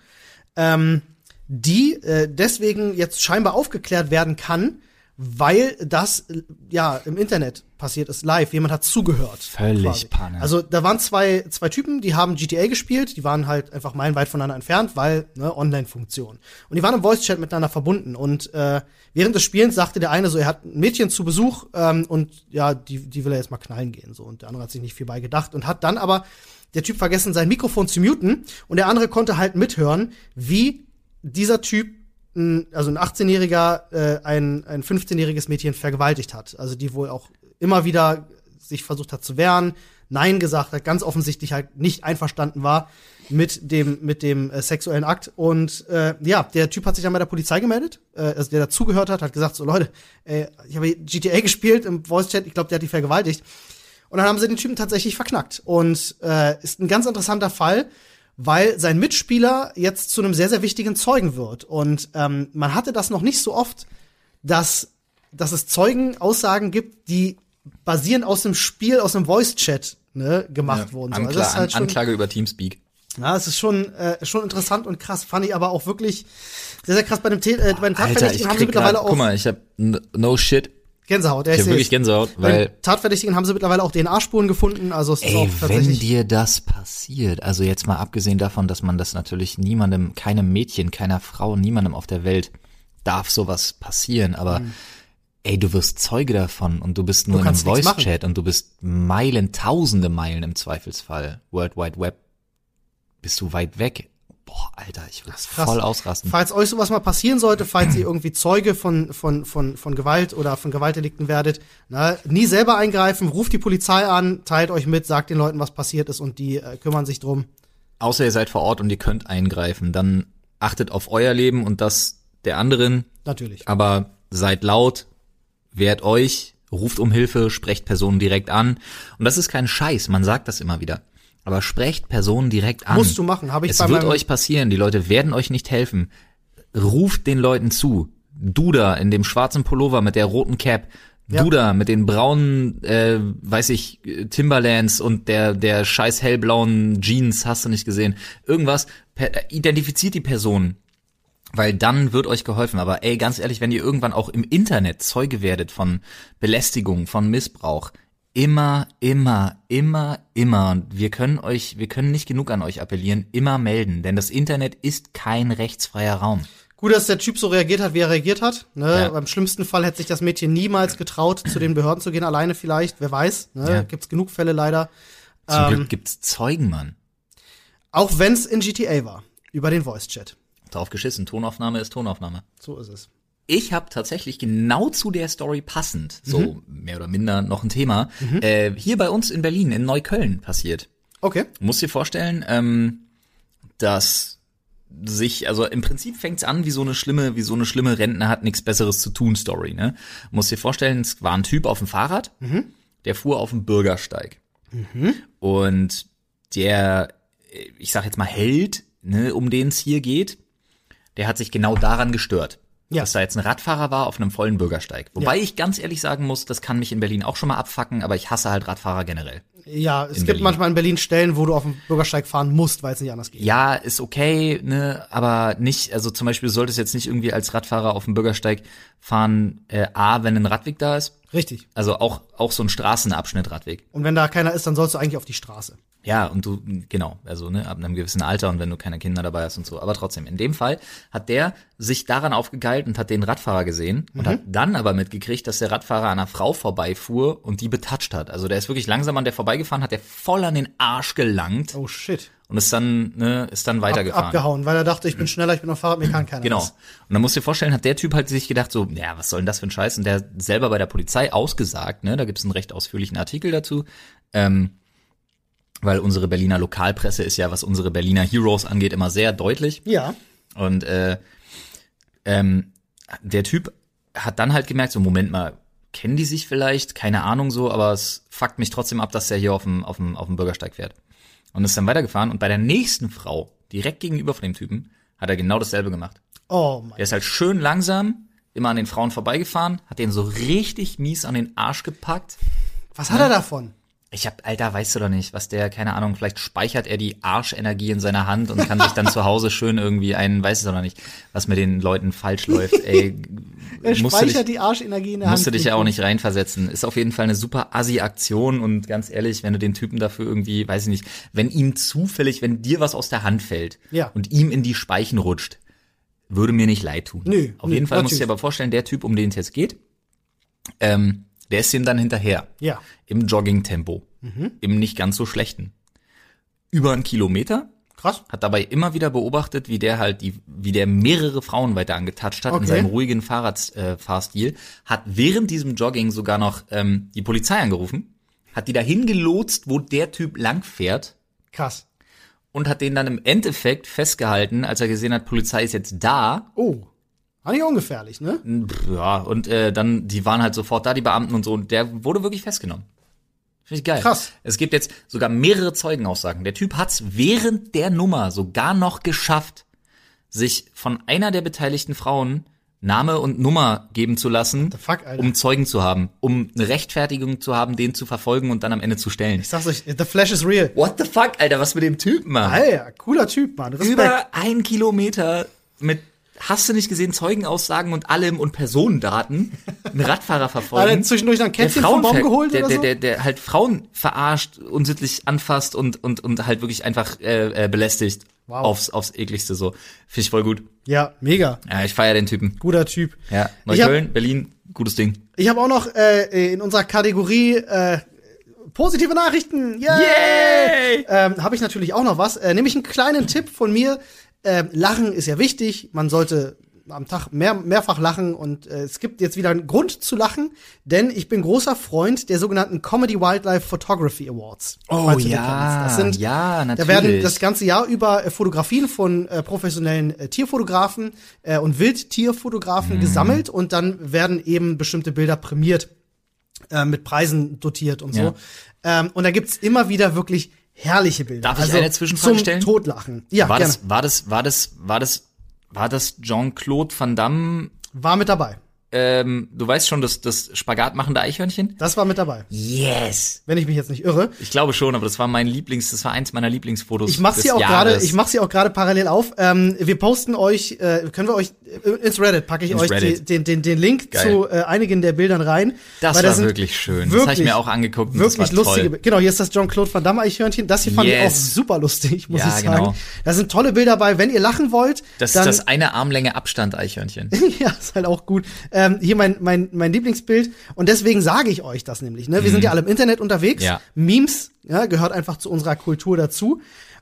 ähm, die äh, deswegen jetzt scheinbar aufgeklärt werden kann, weil das äh, ja im Internet passiert ist, live. Jemand hat zugehört. Völlig Panne. Also da waren zwei, zwei Typen, die haben GTA gespielt, die waren halt einfach meilenweit voneinander entfernt, weil ne, Online-Funktion. Und die waren im Voice-Chat miteinander verbunden. Und äh, während des Spielens sagte der eine so, er hat ein Mädchen zu Besuch ähm, und ja, die, die will er jetzt mal knallen gehen. so Und der andere hat sich nicht viel bei gedacht und hat dann aber der Typ vergessen, sein Mikrofon zu muten und der andere konnte halt mithören, wie dieser Typ, also ein 18-Jähriger, äh, ein, ein 15-jähriges Mädchen vergewaltigt hat. Also die wohl auch immer wieder sich versucht hat zu wehren, Nein gesagt hat, ganz offensichtlich halt nicht einverstanden war mit dem, mit dem äh, sexuellen Akt. Und äh, ja, der Typ hat sich dann bei der Polizei gemeldet, äh, also der dazugehört hat, hat gesagt, so Leute, äh, ich habe GTA gespielt im Voice-Chat, ich glaube, der hat die vergewaltigt. Und dann haben sie den Typen tatsächlich verknackt. Und äh, ist ein ganz interessanter Fall, weil sein Mitspieler jetzt zu einem sehr, sehr wichtigen Zeugen wird. Und ähm, man hatte das noch nicht so oft, dass, dass es Zeugenaussagen gibt, die basieren aus dem Spiel, aus dem Voice-Chat ne, gemacht wurden. So. Also Ankla ist halt schon, Anklage über Teamspeak. ja, es ist schon, äh, schon interessant und krass. Fand ich aber auch wirklich sehr, sehr krass bei dem, Te äh, bei dem Tatverdächtigen haben sie mittlerweile grad, auch guck mal, ich hab no shit. Gänsehaut. Ja, Ich ich hab wirklich. Gänsehaut, weil den Tatverdächtigen haben sie mittlerweile auch DNA-Spuren gefunden. Also es ist auch Ey, wenn tatsächlich. dir das passiert, also jetzt mal abgesehen davon, dass man das natürlich niemandem, keinem Mädchen, keiner Frau, niemandem auf der Welt darf sowas passieren, aber ey, du wirst Zeuge davon und du bist nur in einem nichts Voice-Chat und du bist Meilen, tausende Meilen im Zweifelsfall, World Wide Web, bist du weit weg. Boah, Alter, ich würde Krass. voll ausrasten. Falls euch sowas mal passieren sollte, falls ihr irgendwie Zeuge von, von, von, von Gewalt oder von Gewaltdelikten werdet, na, nie selber eingreifen, ruft die Polizei an, teilt euch mit, sagt den Leuten, was passiert ist und die äh, kümmern sich drum. Außer ihr seid vor Ort und ihr könnt eingreifen, dann achtet auf euer Leben und das der anderen, Natürlich. aber seid laut, wehrt euch, ruft um Hilfe, sprecht Personen direkt an. Und das ist kein Scheiß, man sagt das immer wieder. Aber sprecht Personen direkt an. Musst du machen, habe ich Es wird euch passieren, die Leute werden euch nicht helfen. Ruft den Leuten zu. Du da in dem schwarzen Pullover mit der roten Cap. Ja. Du da mit den braunen, äh, weiß ich, Timberlands und der, der scheiß hellblauen Jeans, hast du nicht gesehen. Irgendwas, per, identifiziert die Person. Weil dann wird euch geholfen. Aber ey, ganz ehrlich, wenn ihr irgendwann auch im Internet Zeuge werdet von Belästigung, von Missbrauch, immer, immer, immer, immer, und wir können euch, wir können nicht genug an euch appellieren, immer melden. Denn das Internet ist kein rechtsfreier Raum. Gut, dass der Typ so reagiert hat, wie er reagiert hat. Ne? Ja. Beim schlimmsten Fall hätte sich das Mädchen niemals getraut, zu den Behörden zu gehen, alleine vielleicht, wer weiß. Ne? Ja. Gibt's genug Fälle leider. Zum Ähm. Glück gibt's Zeugen, Mann. Auch wenn's in GTA war, über den Voice-Chat. Drauf geschissen. Tonaufnahme ist Tonaufnahme. So ist es. Ich habe tatsächlich genau zu der Story passend, so Mhm. mehr oder minder noch ein Thema, äh, hier bei uns in Berlin, in Neukölln passiert. Okay. Du musst dir vorstellen, ähm, dass sich, also im Prinzip fängt's an wie so eine schlimme, wie so eine schlimme Rentner hat nichts Besseres zu tun Story, ne? Du musst dir vorstellen, es war ein Typ auf dem Fahrrad, der fuhr auf dem Bürgersteig. Und der, ich sag jetzt mal Held, ne, um den es hier geht, der hat sich genau daran gestört. Ja. Dass da jetzt ein Radfahrer war auf einem vollen Bürgersteig. Wobei ich ganz ehrlich sagen muss, das kann mich in Berlin auch schon mal abfacken, aber ich hasse halt Radfahrer generell. Ja, es gibt Berlin. manchmal in Berlin Stellen, wo du auf dem Bürgersteig fahren musst, weil es nicht anders geht. Ja, ist okay, ne, aber nicht, also zum Beispiel solltest du jetzt nicht irgendwie als Radfahrer auf dem Bürgersteig fahren, äh, A, wenn ein Radweg da ist. Richtig. Also auch, auch so ein Straßenabschnitt Radweg. Und wenn da keiner ist, dann sollst du eigentlich auf die Straße. Ja, und du, genau, also ne, ab einem gewissen Alter und wenn du keine Kinder dabei hast und so. Aber trotzdem, in dem Fall hat der sich daran aufgegeilt und hat den Radfahrer gesehen und hat dann aber mitgekriegt, dass der Radfahrer an einer Frau vorbeifuhr und die betatscht hat. Also der ist wirklich langsam an der vorbeigefahren, hat der voll an den Arsch gelangt Oh shit. und ist dann, ne, ist dann Ab, weitergefahren. abgehauen, weil er dachte, ich bin schneller, ich bin auf Fahrrad, mir kann keiner. Genau. was. Und dann musst du dir vorstellen, hat der Typ halt sich gedacht, so, ja, was soll denn das für ein Scheiß? Und der hat selber bei der Polizei ausgesagt, ne, da gibt's einen recht ausführlichen Artikel dazu, ähm, weil unsere Berliner Lokalpresse ist ja, was unsere Berliner Heroes angeht, immer sehr deutlich. Ja. Und äh, ähm, der Typ hat dann halt gemerkt, so, Moment mal, kennen die sich vielleicht? Keine Ahnung so, aber es fuckt mich trotzdem ab, dass der hier auf dem, auf dem, auf dem Bürgersteig fährt. Und ist dann weitergefahren und bei der nächsten Frau, direkt gegenüber von dem Typen, hat er genau dasselbe gemacht. Oh mein Der ist halt schön langsam, immer an den Frauen vorbeigefahren, hat den so richtig mies an den Arsch gepackt. Was hat er davon? Ich hab, Alter, weißt du doch nicht, was der, keine Ahnung, vielleicht speichert er die Arschenergie in seiner Hand und kann sich dann zu Hause schön irgendwie einen, weiß es doch noch nicht, was mit den Leuten falsch läuft. Ey, Er musst du speichert dich, die Arschenergie in der Hand. musst du dich ja auch nicht reinversetzen. Ist auf jeden Fall eine super Assi-Aktion und ganz ehrlich, wenn du den Typen dafür irgendwie, weiß ich nicht, wenn ihm zufällig, wenn dir was aus der Hand fällt Ja. und ihm in die Speichen rutscht, würde mir nicht leid tun. Nö, Auf nö, jeden Fall musst du dir natürlich. aber vorstellen, der Typ, um den es jetzt geht, ähm, der ist ihm dann hinterher. Ja. Im Jogging-Tempo. Mhm. Im nicht ganz so schlechten. Über einen Kilometer. Krass. Hat dabei immer wieder beobachtet, wie der halt die, wie der mehrere Frauen weiter angetatscht hat in Okay. seinem ruhigen Fahrradfahrstil. Äh, hat während diesem Jogging sogar noch ähm, die Polizei angerufen, hat die dahin gelotst, wo der Typ lang fährt Krass. und hat den dann im Endeffekt festgehalten, als er gesehen hat, Polizei ist jetzt da. Oh. War nicht ungefährlich, ne? Ja, und äh, dann, die waren halt sofort da, die Beamten und so, und der wurde wirklich festgenommen. Finde ich geil. Krass. Es gibt jetzt sogar mehrere Zeugenaussagen. Der Typ hat's während der Nummer sogar noch geschafft, sich von einer der beteiligten Frauen Name und Nummer geben zu lassen, fuck, um Zeugen zu haben, um eine Rechtfertigung zu haben, den zu verfolgen und dann am Ende zu stellen. Ich sag's euch, the flash is real. What the fuck, Alter, was mit dem Typen, Mann? Alter, cooler Typ, Mann. Respekt. Über ein Kilometer mit Hast du nicht gesehen, Zeugenaussagen und allem und Personendaten, einen Radfahrer Hat er verfolgen. zwischendurch ein der Kätzchen vom Baum geholt der, oder der, so? der, der halt Frauen verarscht, unsittlich anfasst und, und, und halt wirklich einfach äh, äh, belästigt. Wow. Aufs, aufs ekligste so. Finde ich voll gut. Ja, mega. Ja, ich feiere den Typen. Guter Typ. Ja, Ich hab- Neukölln, Berlin, gutes Ding. Ich habe auch noch äh, in unserer Kategorie äh, positive Nachrichten. Yay! Yay! Ähm, habe ich natürlich auch noch was. Äh, nämlich einen kleinen Tipp von mir. Ähm, lachen ist ja wichtig. Man sollte am Tag mehr, mehrfach lachen und äh, es gibt jetzt wieder einen Grund zu lachen, denn ich bin großer Freund der sogenannten Comedy Wildlife Photography Awards. Oh ja, das sind, ja, Da werden natürlich. das ganze Jahr über äh, Fotografien von äh, professionellen äh, Tierfotografen äh, und Wildtierfotografen Mhm. gesammelt und dann werden eben bestimmte Bilder prämiert, äh, mit Preisen dotiert und so. Ja. Ähm, und da gibt's immer wieder wirklich herrliche Bilder. Darf ich eine Zwischenfrage zum stellen? Totlachen. Ja, war gerne. das, war das, war das, war das, war das Jean-Claude Van Damme? War mit dabei. Ähm, du weißt schon, das, das Spagatmachende Eichhörnchen? Das war mit dabei. Yes. Wenn ich mich jetzt nicht irre. Ich glaube schon, aber das war mein Lieblings, das war eins meiner Lieblingsfotos. Ich mach's hier auch gerade, ich mach's hier auch gerade parallel auf. Ähm, wir posten euch, äh, können wir euch äh, ins Reddit packe ich Ins euch. Die, den, den, den Link Geil. zu äh, einigen der Bildern rein. Das da war sind wirklich schön. das Wirklich, habe ich mir auch angeguckt. Das wirklich lustige. Toll. Genau, hier ist das John-Claude Van Damme Eichhörnchen. Das hier fand ich auch Yes. super lustig, muss Ja, ich sagen. genau. Da sind tolle Bilder bei. Wenn ihr lachen wollt, Das dann ist das eine Armlänge Abstand Eichhörnchen. ja, ist halt auch gut. Ähm, hier mein, mein, mein Lieblingsbild. Und deswegen sage ich euch das nämlich. Ne? Wir sind ja alle im Internet unterwegs. Mhm. Ja. Memes ja, gehört einfach zu unserer Kultur dazu.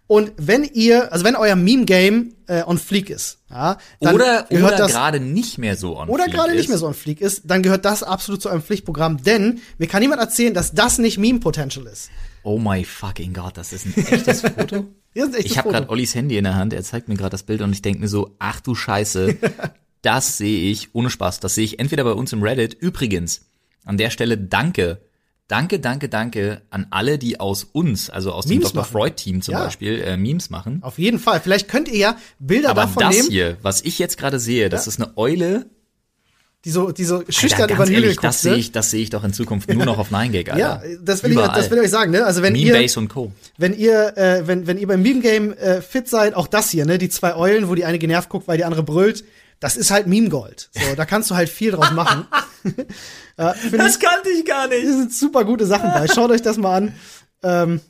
Und wenn ihr, also wenn euer Meme-Game äh, on fleek ist, ja, dann Oder, gehört oder das gerade nicht mehr so on oder fleek gerade nicht mehr so on fleek ist, dann gehört das absolut zu eurem Pflichtprogramm. Denn mir kann niemand erzählen, dass das nicht Meme-Potential ist. Oh my fucking God, das ist ein echtes Foto. Ein echtes Ich habe gerade Ollis Handy in der Hand, er zeigt mir gerade das Bild und ich denke mir so, ach du Scheiße, das sehe ich, ohne Spaß, das sehe ich entweder bei uns im Reddit. Übrigens, an der Stelle danke, danke, danke, danke an alle, die aus uns, also aus dem Memes Dr. machen. Freud-Team zum Ja. Beispiel, äh, Memes machen. Auf jeden Fall. Vielleicht könnt ihr ja Bilder Aber davon das nehmen, hier, was ich jetzt gerade sehe, das ist eine Eule. die so, die so schüchtern Alter, über den Hügel guckt. das ne? sehe ich, das sehe ich doch in Zukunft nur noch auf 9gag, Alter. Ja, das will, ich, das will ich euch sagen, ne? Also wenn ihr, und Co. wenn ihr, äh, wenn, wenn ihr beim Meme-Game äh, fit seid, auch das hier, ne? Die zwei Eulen, wo die eine genervt guckt, weil die andere brüllt, das ist halt Meme-Gold. So, da kannst du halt viel draus machen. äh, find ich, kannte ich gar nicht. hier sind super gute Sachen bei. Schaut euch das mal an. Ähm,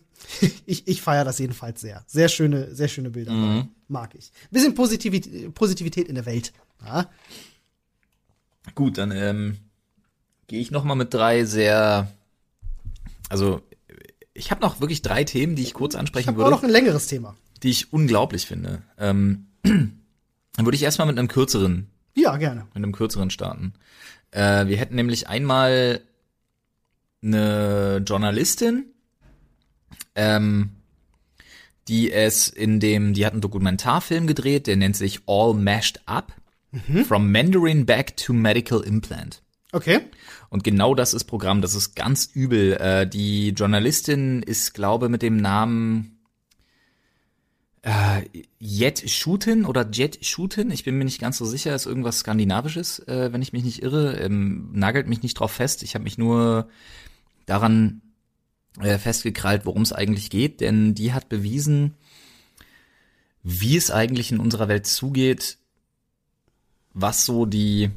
ich ich feiere das jedenfalls sehr. Sehr schöne, sehr schöne Bilder. Mhm. Mag ich. Bisschen Positivität, Positivität in der Welt. Ja? Gut, dann ähm, gehe ich noch mal mit drei sehr, also ich habe noch wirklich drei Themen, die ich kurz Ich ansprechen auch würde, noch ein längeres Thema. die ich unglaublich finde. Ähm, dann würde ich erstmal mit einem kürzeren, Ja, gerne. mit einem kürzeren starten. Äh, wir hätten nämlich einmal eine Journalistin, ähm, die es in dem, die hat einen Dokumentarfilm gedreht, der nennt sich All Mashed Up. From Mandarin Back to Medical Implant. Okay. Und genau das ist Programm, das ist ganz übel. Äh, die Journalistin ist, glaube mit dem Namen äh, Jet Shooten oder Jet Shooten, ich bin mir nicht ganz so sicher, ist irgendwas Skandinavisches, äh, wenn ich mich nicht irre. Ähm, nagelt mich nicht drauf fest. Ich habe mich nur daran äh, festgekrallt, worum es eigentlich geht, denn die hat bewiesen, wie es eigentlich in unserer Welt zugeht, was so die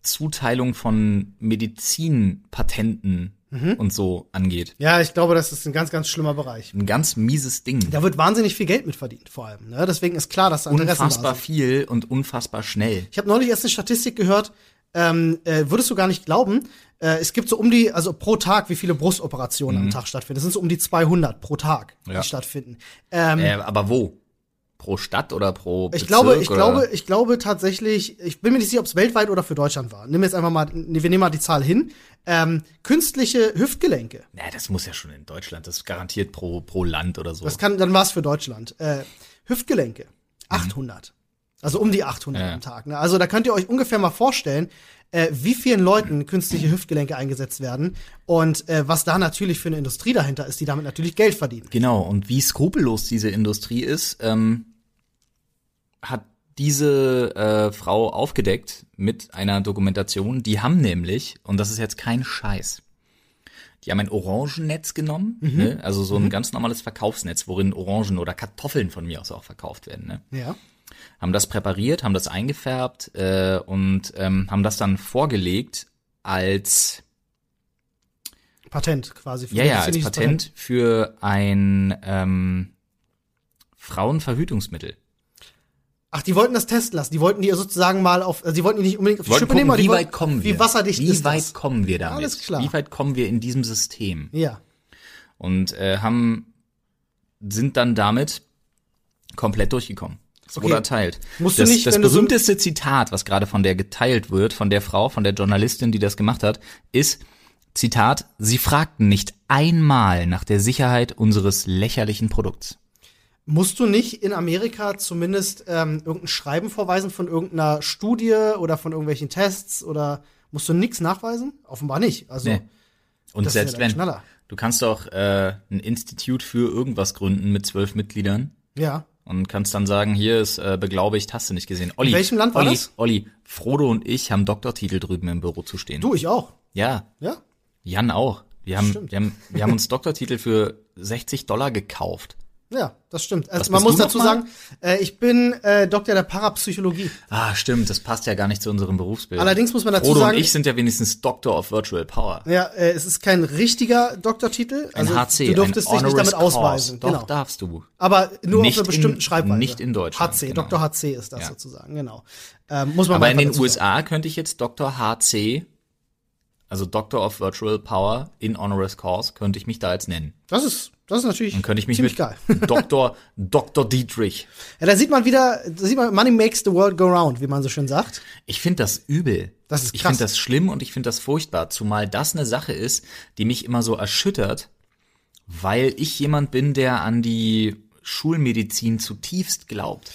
Zuteilung von Medizinpatenten und so angeht. Ja, ich glaube, das ist ein ganz, ganz schlimmer Bereich. Ein ganz mieses Ding. Da wird wahnsinnig viel Geld mit verdient, vor allem. Ne? Deswegen ist klar, dass da Interessen Unfassbar viel und unfassbar schnell. Ich habe neulich erst eine Statistik gehört, ähm, äh, würdest du gar nicht glauben, äh, es gibt so um die, also pro Tag, wie viele Brustoperationen am Tag stattfinden. Das sind so um die 200 pro Tag, Ja. die stattfinden. Ähm, Äh, aber wo? Pro Stadt oder pro ich Bezirk glaube, ich oder? glaube, ich glaube tatsächlich, ich bin mir nicht sicher, ob es weltweit oder für Deutschland war. Nimm jetzt einfach mal, wir nehmen mal die Zahl hin. Ähm, künstliche Hüftgelenke. Na, das muss ja schon in Deutschland, das ist garantiert pro, pro Land oder so. Das kann, dann war es für Deutschland. Äh, Hüftgelenke, 800. Also um die 800 Ja. am Tag. Ne? Also da könnt ihr euch ungefähr mal vorstellen, äh, wie vielen Leuten künstliche Hüftgelenke eingesetzt werden und äh, was da natürlich für eine Industrie dahinter ist, die damit natürlich Geld verdienen. Genau, und wie skrupellos diese Industrie ist, ähm, hat diese äh, Frau aufgedeckt mit einer Dokumentation. Die haben nämlich, und das ist jetzt kein Scheiß, die haben ein Orangennetz genommen, ne? also so ein ganz normales Verkaufsnetz, worin Orangen oder Kartoffeln von mir aus auch verkauft werden. Ne? Ja. Haben das präpariert, haben das eingefärbt äh, und ähm, haben das dann vorgelegt als Patent quasi. für ja ja als medizinisches Patent für ein ähm, Frauenverhütungsmittel. Ach, die wollten das testen lassen. Die wollten die sozusagen mal auf, also die wollten die nicht unbedingt auf die Schippe nehmen, aber wie weit kommen wir? Wie wasserdicht wie ist weit das? kommen wir damit? Alles klar. Wie weit kommen wir in diesem System? Ja. Und äh, haben sind dann damit komplett durchgekommen. Es wurde erteilt. Musst du das nicht, das du so- berühmteste Zitat, was gerade von der geteilt wird, von der Frau, von der Journalistin, die das gemacht hat, ist, Zitat, sie fragten nicht einmal nach der Sicherheit unseres lächerlichen Produkts. Musst du nicht in Amerika zumindest ähm, irgendein Schreiben vorweisen von irgendeiner Studie oder von irgendwelchen Tests oder musst du nichts nachweisen? Offenbar nicht. Also Nee. Und selbst wenn, Knaller. du kannst doch äh, ein Institut für irgendwas gründen mit zwölf Mitgliedern ja. Und kannst dann sagen, hier ist äh, beglaubigt, hast du nicht gesehen. Olli, welchem Land war Olli, das? Olli, Frodo und ich haben Doktortitel drüben im Büro zu stehen. Du, ich auch. Ja, Ja. Jan auch. Wir haben, Stimmt. wir haben, wir haben uns Doktortitel für 60 Dollar gekauft. Ja, das stimmt. Also man muss dazu sagen, äh, ich bin äh, Doktor der Parapsychologie. Ah, stimmt, das passt ja gar nicht zu unserem Berufsbild. Allerdings muss man dazu Frodo sagen, und ich sind ja wenigstens Doctor of Virtual Power. ja, äh, es ist kein richtiger Doktortitel. Ein Also HC, du durftest ein dich nicht damit ausweisen. Doch, genau. darfst du. Aber nur Nicht auf einer bestimmten in- Schreibweise. nicht in Deutschland, HC, genau. Dr. HC ist das Ja. sozusagen, genau. Ähm, muss man Aber in den. USA könnte ich jetzt Dr. HC, also Doctor of Virtual Power in Honoris Cause, könnte ich mich da jetzt nennen. Das ist, das ist natürlich Dann könnte ich mich ziemlich mit geil. Dr. Dr. Dietrich. Ja, da sieht man wieder, da sieht man, Money makes the world go round, wie man so schön sagt. Ich finde das übel. Das ist Ich krass. finde das schlimm und ich finde das furchtbar, zumal das eine Sache ist, die mich immer so erschüttert, weil ich jemand bin, der an die Schulmedizin zutiefst glaubt.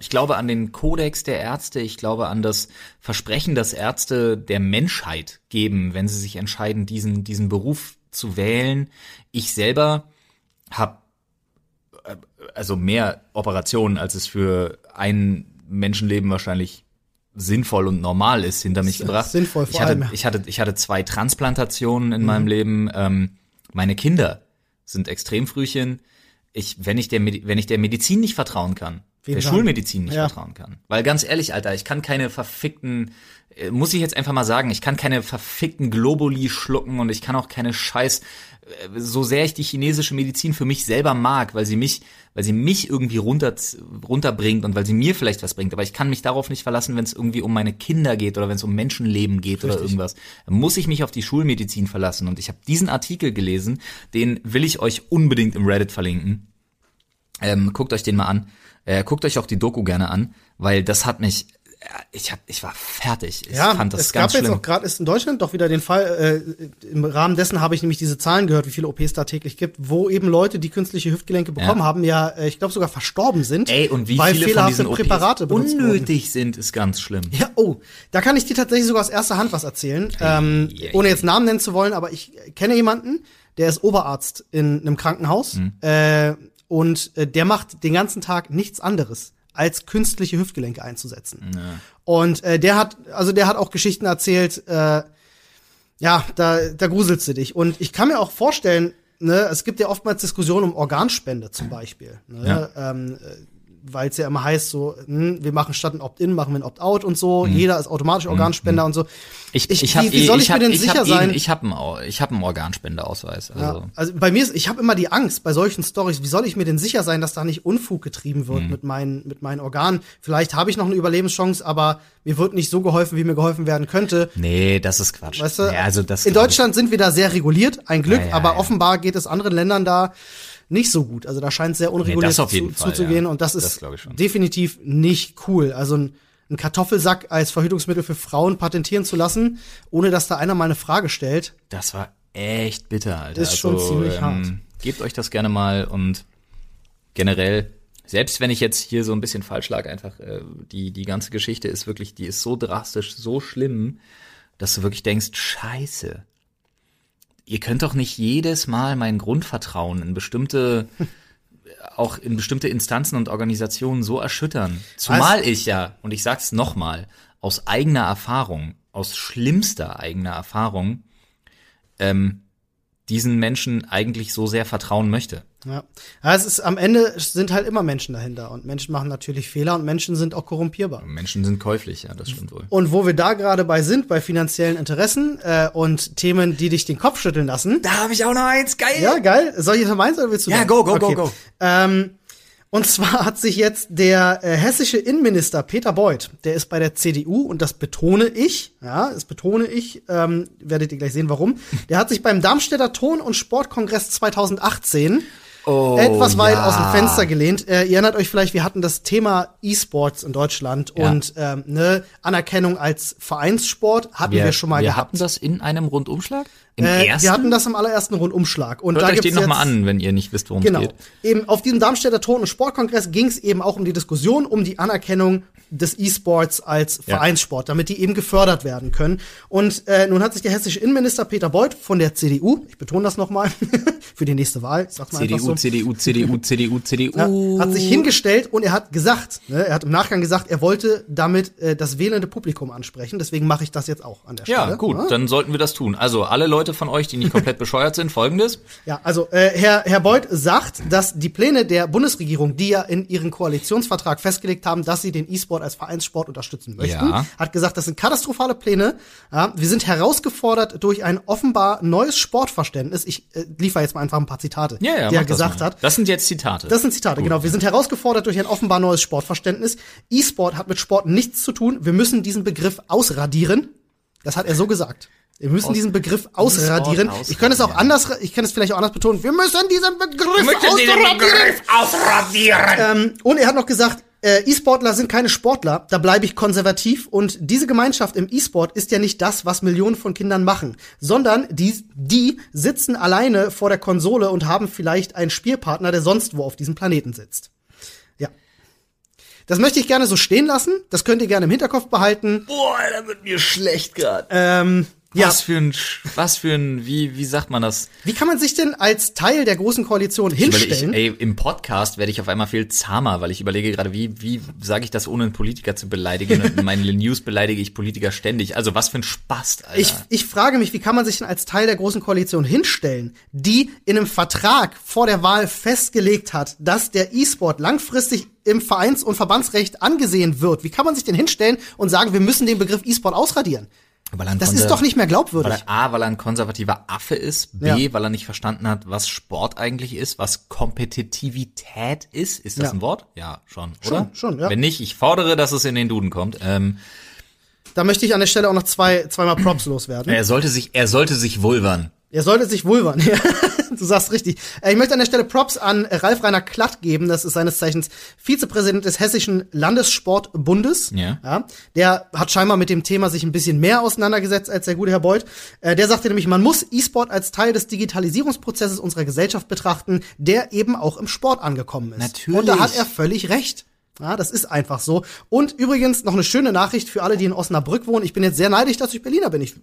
Ich glaube an den Kodex der Ärzte, ich glaube an das Versprechen, das Ärzte der Menschheit geben, wenn sie sich entscheiden, diesen, diesen Beruf zu wählen. Ich selber habe also mehr Operationen, als es für ein Menschenleben wahrscheinlich sinnvoll und normal ist, hinter mich gebracht. sinnvoll vor ich hatte, allem. Mhm. Ich hatte, ich hatte zwei Transplantationen in meinem Leben. Ähm, meine Kinder sind Extremfrühchen. Ich, wenn ich der, wenn ich der Medizin nicht vertrauen kann, Wem der? Schulmedizin nicht Ja. vertrauen kann. Weil ganz ehrlich, Alter, ich kann keine verfickten, äh, muss ich jetzt einfach mal sagen, ich kann keine verfickten Globuli schlucken und ich kann auch keine Scheiß, äh, so sehr ich die chinesische Medizin für mich selber mag, weil sie mich, weil sie mich irgendwie runter, runterbringt und weil sie mir vielleicht was bringt. Aber ich kann mich darauf nicht verlassen, wenn es irgendwie um meine Kinder geht oder wenn es um Menschenleben geht oder Richtig. irgendwas. Dann muss ich mich auf die Schulmedizin verlassen. Und ich habe diesen Artikel gelesen, den will ich euch unbedingt im Reddit verlinken. Ähm, guckt euch den mal an. Äh, guckt euch auch die Doku gerne an, weil das hat mich, äh, ich hab, ich war fertig. Ich Ja, fand das es ganz gab jetzt schlimm. auch gerade ist in Deutschland doch wieder den Fall, äh, im Rahmen dessen habe ich nämlich diese Zahlen gehört, wie viele OPs da täglich gibt, wo eben Leute, die künstliche Hüftgelenke bekommen Ja. haben, ja, äh, ich glaube sogar verstorben sind, Ey, und wie weil viele von fehlerhafte diesen OPs Präparate wurden. unnötig sind, ist ganz schlimm. Ja, oh, da kann ich dir tatsächlich sogar aus erster Hand was erzählen, ähm, ei, ohne jetzt Namen nennen zu wollen, aber ich kenne jemanden, der ist Oberarzt in einem Krankenhaus Mhm. äh, und äh, der macht den ganzen Tag nichts anderes als künstliche Hüftgelenke einzusetzen. Und äh, der hat, also der hat auch Geschichten erzählt, äh, ja, da, da gruselst du dich. Und ich kann mir auch vorstellen, ne, es gibt ja oftmals Diskussionen um Organspende zum Beispiel. Ne, Ja. ähm, weil es ja immer heißt, so, hm, wir machen statt ein Opt-in, machen wir ein Opt-out und so, Mhm. jeder ist automatisch Organspender und so. Ich, Ich- ich, hab wie- wie eh- soll ich ich mir denn ich sicher hab sein- Eh, ich habe einen, ich hab einen Organspendeausweis. Also. Ja, also bei mir ist, ich habe immer die Angst bei solchen Stories, wie soll ich mir denn sicher sein, dass da nicht Unfug getrieben wird Mhm. mit meinen mit meinen Organen? Vielleicht habe ich noch eine Überlebenschance, aber mir wird nicht so geholfen, wie mir geholfen werden könnte. Nee, das ist Quatsch. Weißt du? ja, also das in Deutschland sind wir da sehr reguliert, ein Glück, Ja, ja, aber offenbar geht es anderen Ländern da nicht so gut. Also da scheint es sehr unreguliert das jeden zu, zuzugehen ja. und das Das ist schon. definitiv nicht cool. Also ein, ein Kartoffelsack als Verhütungsmittel für Frauen patentieren zu lassen, ohne dass da einer mal eine Frage stellt. Das war echt bitter, Alter. Ist schon ziemlich hart. Gebt euch das gerne mal und generell, selbst wenn ich jetzt hier so ein bisschen falsch lag, einfach äh, die die ganze Geschichte ist wirklich, die ist so drastisch, so schlimm, dass du wirklich denkst, Scheiße. Ihr könnt doch nicht jedes Mal mein Grundvertrauen in bestimmte auch in bestimmte Instanzen und Organisationen so erschüttern. Zumal ich ja, und ich sag's nochmal, aus eigener Erfahrung, aus schlimmster eigener Erfahrung, ähm, diesen Menschen eigentlich so sehr vertrauen möchte. Ja. ja, es ist am Ende sind halt immer Menschen dahinter und Menschen machen natürlich Fehler und Menschen sind auch korrumpierbar. Menschen sind käuflich, ja, das stimmt wohl. Und wo wir da gerade bei sind, bei finanziellen Interessen äh, und Themen, die dich den Kopf schütteln lassen. Da habe ich auch noch eins, geil. Ja, geil. Soll ich jetzt mal meins oder willst du? Ja, go, go, go, go. Ähm, und zwar hat sich jetzt der äh, hessische Innenminister Peter Beuth, der ist bei der CDU und das betone ich, ja, das betone ich, ähm, werdet ihr gleich sehen, warum. Der hat sich beim Darmstädter Ton- und Sportkongress 2018 Oh, etwas weit ja. aus dem Fenster gelehnt. Äh, ihr erinnert euch vielleicht, wir hatten das Thema E-Sports in Deutschland Ja. und ähm, ne Anerkennung als Vereinssport hatten wir, schon mal wir gehabt. hatten das in einem Rundumschlag? Im Äh, ersten? wir hatten das im allerersten Rundumschlag. Und Hört da euch den nochmal an, wenn ihr nicht wisst, worum Genau. es geht. Eben auf diesem Darmstädter Ton- und Sportkongress ging es eben auch um die Diskussion um die Anerkennung des E-Sports als Ja. Vereinssport, damit die eben gefördert werden können. Und äh, nun hat sich der hessische Innenminister Peter Beuth von der CDU, ich betone das nochmal, für die nächste Wahl, ich sag's mal CDU, so, CDU, CDU, CDU, CDU. ja, hat sich hingestellt und er hat gesagt, ne, er hat im Nachgang gesagt, er wollte damit äh, das wählende Publikum ansprechen. Deswegen mache ich das jetzt auch an der Stelle. Ja, gut, ne? dann sollten wir das tun. Also alle Leute von euch, die nicht komplett bescheuert sind, folgendes. Ja, also äh, Herr, Herr Beuth sagt, dass die Pläne der Bundesregierung, die ja in ihren Koalitionsvertrag festgelegt haben, dass sie den E-Sport als Vereinssport unterstützen möchten, Ja. hat gesagt, das sind katastrophale Pläne. Ja, wir sind herausgefordert durch ein offenbar neues Sportverständnis. Ich äh, liefere jetzt mal einfach ein paar Zitate, Ja, ja, die er gesagt hat. Das sind jetzt Zitate. Das sind Zitate, genau. Wir sind herausgefordert durch ein offenbar neues Sportverständnis. E-Sport hat mit Sport nichts zu tun. Wir müssen diesen Begriff ausradieren. Das hat er so gesagt. Wir müssen Aus- diesen Begriff ausradieren. ausradieren. Ich könnte es auch anders, ich kann es vielleicht auch anders betonen. Wir müssen diesen Begriff ausradieren. ausradieren. Ähm, und er hat noch gesagt, äh, E-Sportler sind keine Sportler, da bleibe ich konservativ und diese Gemeinschaft im E-Sport ist ja nicht das, was Millionen von Kindern machen, sondern die, die sitzen alleine vor der Konsole und haben vielleicht einen Spielpartner, der sonst wo auf diesem Planeten sitzt. Ja. Das möchte ich gerne so stehen lassen, das könnt ihr gerne im Hinterkopf behalten. Boah, da wird mir schlecht gerade. Ähm, ja, Was für ein, was für ein, wie, wie sagt man das? wie kann man sich denn als Teil der großen Koalition Weil ich, hinstellen? ey, im Podcast werde ich auf einmal viel zahmer, weil ich überlege gerade, wie, wie sage ich das, ohne einen Politiker zu beleidigen? Und in meinen News beleidige ich Politiker ständig. Also was für ein Spaß, Alter. Ich, ich frage mich, wie kann man sich denn als Teil der großen Koalition hinstellen, die in einem Vertrag vor der Wahl festgelegt hat, dass der E-Sport langfristig im Vereins- und Verbandsrecht angesehen wird? Wie kann man sich denn hinstellen und sagen, wir müssen den Begriff E-Sport ausradieren? Weil er Das ist doch nicht mehr Weil glaubwürdig. er A, weil er ein konservativer Affe ist, B, Ja. weil er nicht verstanden hat, was Sport eigentlich ist, was Kompetitivität ist. Ist das Ja. ein Wort? Ja, schon, Schon, oder? schon, ja. Wenn nicht, ich fordere, dass es in den Duden kommt. Ähm, Da möchte ich an der Stelle auch noch zwei, zweimal Props loswerden. er sollte sich, er sollte sich vulvern. Er sollte sich vulvern. Ja, du sagst richtig. Äh, Ich möchte an der Stelle Props an Ralf Rainer Klatt geben. Das ist seines Zeichens Vizepräsident des Hessischen Landessportbundes. Ja. Der hat scheinbar mit dem Thema sich ein bisschen mehr auseinandergesetzt als der gute Herr Beuth. Äh, Der sagte nämlich, man muss E-Sport als Teil des Digitalisierungsprozesses unserer Gesellschaft betrachten, der eben auch im Sport angekommen ist. Natürlich. Und da hat er völlig recht. Ja, das ist einfach so. Und übrigens noch eine schöne Nachricht für alle, die in Osnabrück wohnen. Ich bin jetzt sehr neidisch, dass ich Berliner bin. Ich,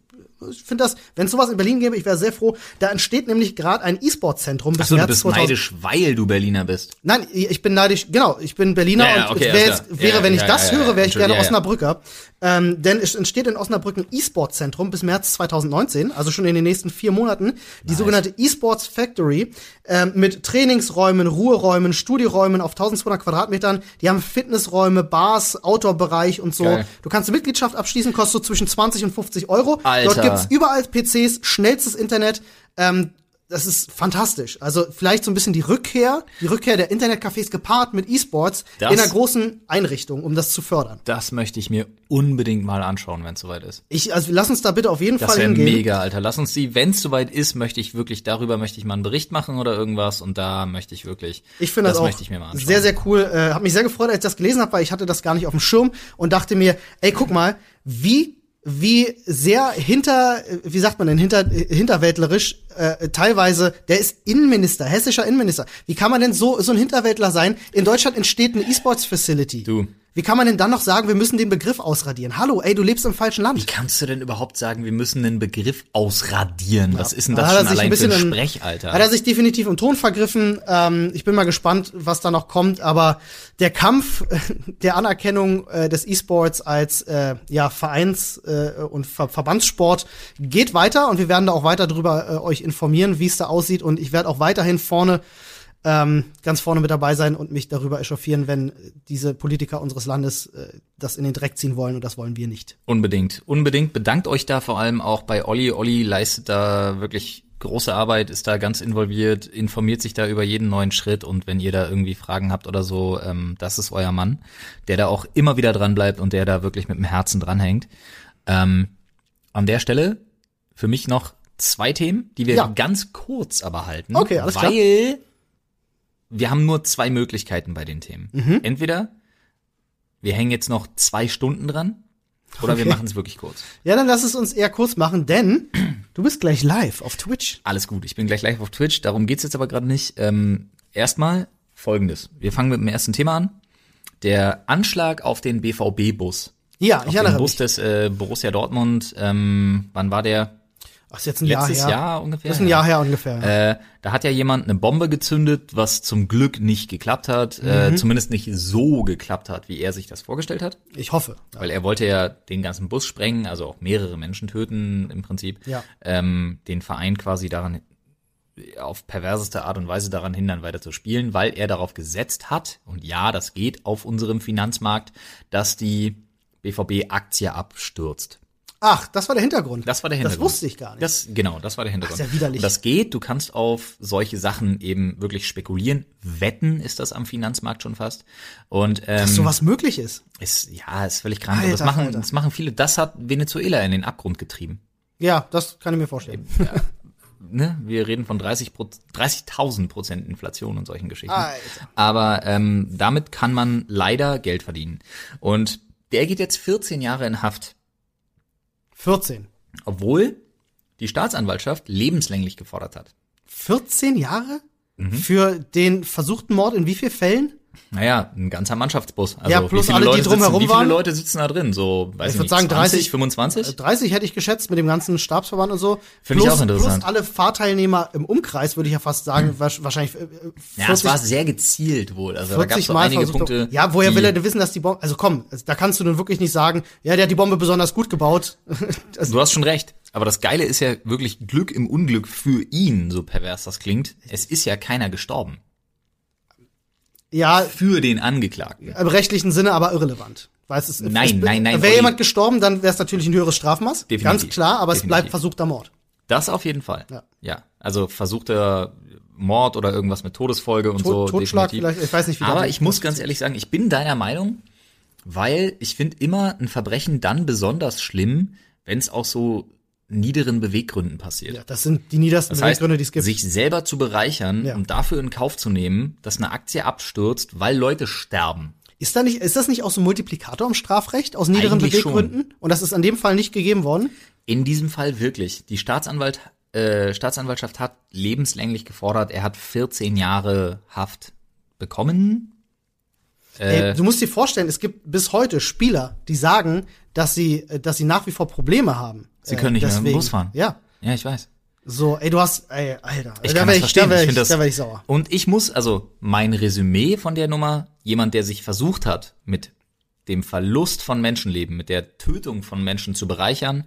ich finde das, wenn es sowas in Berlin gäbe, ich wäre sehr froh. Da entsteht nämlich gerade ein E-Sport-Zentrum bis Achso, du März bist 2000. neidisch, weil du Berliner bist. Nein, ich bin neidisch, genau, ich bin Berliner Ja, ja, und okay, es wär jetzt, wäre, Ja, wenn ich das höre, wäre ich gerne. Osnabrücker. Ähm, denn es entsteht in Osnabrück ein E-Sport-Zentrum bis März 2019, also schon in den nächsten vier Monaten. Die sogenannte E-Sports Factory ähm, mit Trainingsräumen, Ruheräumen, Studioräumen auf 1200 Quadratmetern. Die haben Fitnessräume, Bars, Outdoor-Bereich und so. Geil. Du kannst eine Mitgliedschaft abschließen, kostet so zwischen 20 und 50 Euro. Alter. Dort gibt's überall PCs, schnellstes Internet. Ähm, das ist fantastisch. Also vielleicht so ein bisschen die Rückkehr, die Rückkehr der Internetcafés gepaart mit E-Sports Das- in einer großen Einrichtung, um das zu fördern. Das möchte ich mir unbedingt mal anschauen, wenn es soweit ist. Ich, also lass uns da bitte auf jeden Das Fall wäre hingehen. mega, Alter. Lass uns die, wenn es soweit ist, möchte ich wirklich, darüber möchte ich mal einen Bericht machen oder irgendwas und da möchte ich wirklich, Ich finde das, auch möchte ich mir mal anschauen. sehr, sehr cool. Äh, hab mich sehr gefreut, als ich das gelesen habe, weil ich hatte das gar nicht auf dem Schirm und dachte mir, ey, guck mal, wie wie sehr hinter, wie sagt man denn, hinter, hinterwäldlerisch, äh, teilweise, der ist Innenminister, hessischer Innenminister. Wie kann man denn so, so ein Hinterwäldler sein? In Deutschland entsteht eine E-Sports-Facility. Du. Wie kann man denn dann noch sagen, wir müssen den Begriff ausradieren? Hallo, ey, du lebst im falschen Land. Wie kannst du denn überhaupt sagen, wir müssen einen Begriff ausradieren? Was ist denn Da das er schon allein ein für ein bisschen im- Sprech, Alter? Hat er sich definitiv im Ton vergriffen. Ähm, ich bin mal gespannt, was da noch kommt. Aber der Kampf der Anerkennung äh, des E-Sports als äh, ja, Vereins- äh, und Ver Verbandssport geht weiter und wir werden da auch weiter drüber äh, euch informieren, wie es da aussieht. Und ich werde auch weiterhin vorne ähm, ganz vorne mit dabei sein und mich darüber echauffieren, wenn diese Politiker unseres Landes äh, das in den Dreck ziehen wollen und das wollen wir nicht. Unbedingt, unbedingt. Bedankt euch da vor allem auch bei Olli. Olli leistet da wirklich große Arbeit, ist da ganz involviert, informiert sich da über jeden neuen Schritt und wenn ihr da irgendwie Fragen habt oder so, ähm, das ist euer Mann, der da auch immer wieder dran bleibt und der da wirklich mit dem Herzen dranhängt. Ähm, an der Stelle für mich noch zwei Themen, die wir Ja. ganz kurz aber halten. Okay, alles klar. Wir haben nur zwei Möglichkeiten bei den Themen. Mhm. Entweder wir hängen jetzt noch zwei Stunden dran oder wir Okay. machen es wirklich kurz. Ja, dann lass es uns eher kurz machen, denn du bist gleich live auf Twitch. Alles gut, ich bin gleich live auf Twitch, darum geht's jetzt aber gerade nicht. Ähm, erstmal folgendes. Wir fangen mit dem ersten Thema an. Der Anschlag auf den BVB-Bus. Ja, Auf ich erinnere Bus mich. des äh, Borussia Dortmund. Ähm, wann war der? Ach, ist jetzt ein Letztes Jahr her. Jahr ungefähr? Das ist ein Jahr her ungefähr. ja. Äh, da hat ja jemand eine Bombe gezündet, was zum Glück nicht geklappt hat, äh, Mhm. zumindest nicht so geklappt hat, wie er sich das vorgestellt hat. Ich hoffe. Weil er wollte ja den ganzen Bus sprengen, also auch mehrere Menschen töten im Prinzip. Ja. Ähm, den Verein quasi daran auf perverseste Art und Weise daran hindern, weiter zu spielen, weil er darauf gesetzt hat, und ja, das geht auf unserem Finanzmarkt, dass die BVB-Aktie abstürzt. Ach, das war der Hintergrund. Das war der Hintergrund. Das wusste ich gar nicht. Das, genau, das war der Hintergrund. Ach, ist ja widerlich. Und das geht, du kannst auf solche Sachen eben wirklich spekulieren. Wetten ist das am Finanzmarkt schon fast. Und ähm, Dass sowas möglich ist. ist, ja, ist völlig krank. Und Alter, das machen, Alter. das machen viele. Das hat Venezuela in den Abgrund getrieben. Ja, das kann ich mir vorstellen. Ne? Wir reden von 30 30.000 Prozent Inflation und solchen Geschichten. Alter. Aber ähm, damit kann man leider Geld verdienen. Und der geht jetzt 14 Jahre in Haft. 14. Obwohl die Staatsanwaltschaft lebenslänglich gefordert hat. 14 Jahre? Mhm. Für den versuchten Mord in wie vielen Fällen? Naja, ein ganzer Mannschaftsbus. Also Ja, plus wie viele alle, die Leute drumherum sitzen, Wie viele? Leute sitzen da drin? So, weiß Ich ich, würd nicht, sagen, 20, 30, 25? 30 hätte ich geschätzt mit dem ganzen Stabsverband und so. Finde ich auch interessant. Plus alle Fahrteilnehmer im Umkreis, würde ich ja fast sagen, wasch- wahrscheinlich äh, 40, Ja, es war sehr gezielt wohl. Also da gab 40 es so einige versucht. Punkte. ja, woher die, will er denn wissen, dass die Bombe, also komm, da kannst du nun wirklich nicht sagen, ja, der hat die Bombe besonders gut gebaut. Du hast schon recht. Aber das Geile ist ja wirklich Glück im Unglück für ihn, so pervers das klingt. Es ist ja keiner gestorben. Ja, Für den Angeklagten. im rechtlichen Sinne aber irrelevant. Weil es ist, Nein, es, nein, nein, Wäre jemand gestorben, dann wäre es natürlich ein höheres Strafmaß. Definitiv. Ganz klar, aber es Definitiv. bleibt versuchter Mord. Das auf jeden Fall. Ja. Ja. Also versuchter Mord oder irgendwas mit Todesfolge und Tod- so. Totschlag definitiv. vielleicht, ich weiß nicht, wie Aber ich muss ganz ehrlich sagen, ich bin deiner Meinung, weil ich finde immer ein Verbrechen dann besonders schlimm, wenn es auch so niederen Beweggründen passiert. Ja, das sind die niedersten Das heißt, Beweggründe, die es gibt. sich selber zu bereichern Ja. und dafür in Kauf zu nehmen, dass eine Aktie abstürzt, weil Leute sterben. Ist da nicht, ist das nicht auch so ein Multiplikator im Strafrecht aus niederen Eigentlich Beweggründen? Und das ist an dem Fall nicht gegeben worden? In diesem Fall wirklich. Die Staatsanwalt, äh, Staatsanwaltschaft hat lebenslänglich gefordert, er hat 14 Jahre Haft bekommen. Äh, Ey, du musst dir vorstellen, es gibt bis heute Spieler, die sagen, dass sie, äh, dass sie nach wie vor Probleme haben. Sie können nicht mehr mit dem deswegen. Bus fahren. Ja. Ja, ich weiß. So, ey, du hast, ey, Alter, Ich da das ich, verstehen. da wär ich ich, da wär ich sauer. Und ich muss, also mein Resümee von der Nummer, jemand, der sich versucht hat, mit dem Verlust von Menschenleben, mit der Tötung von Menschen zu bereichern,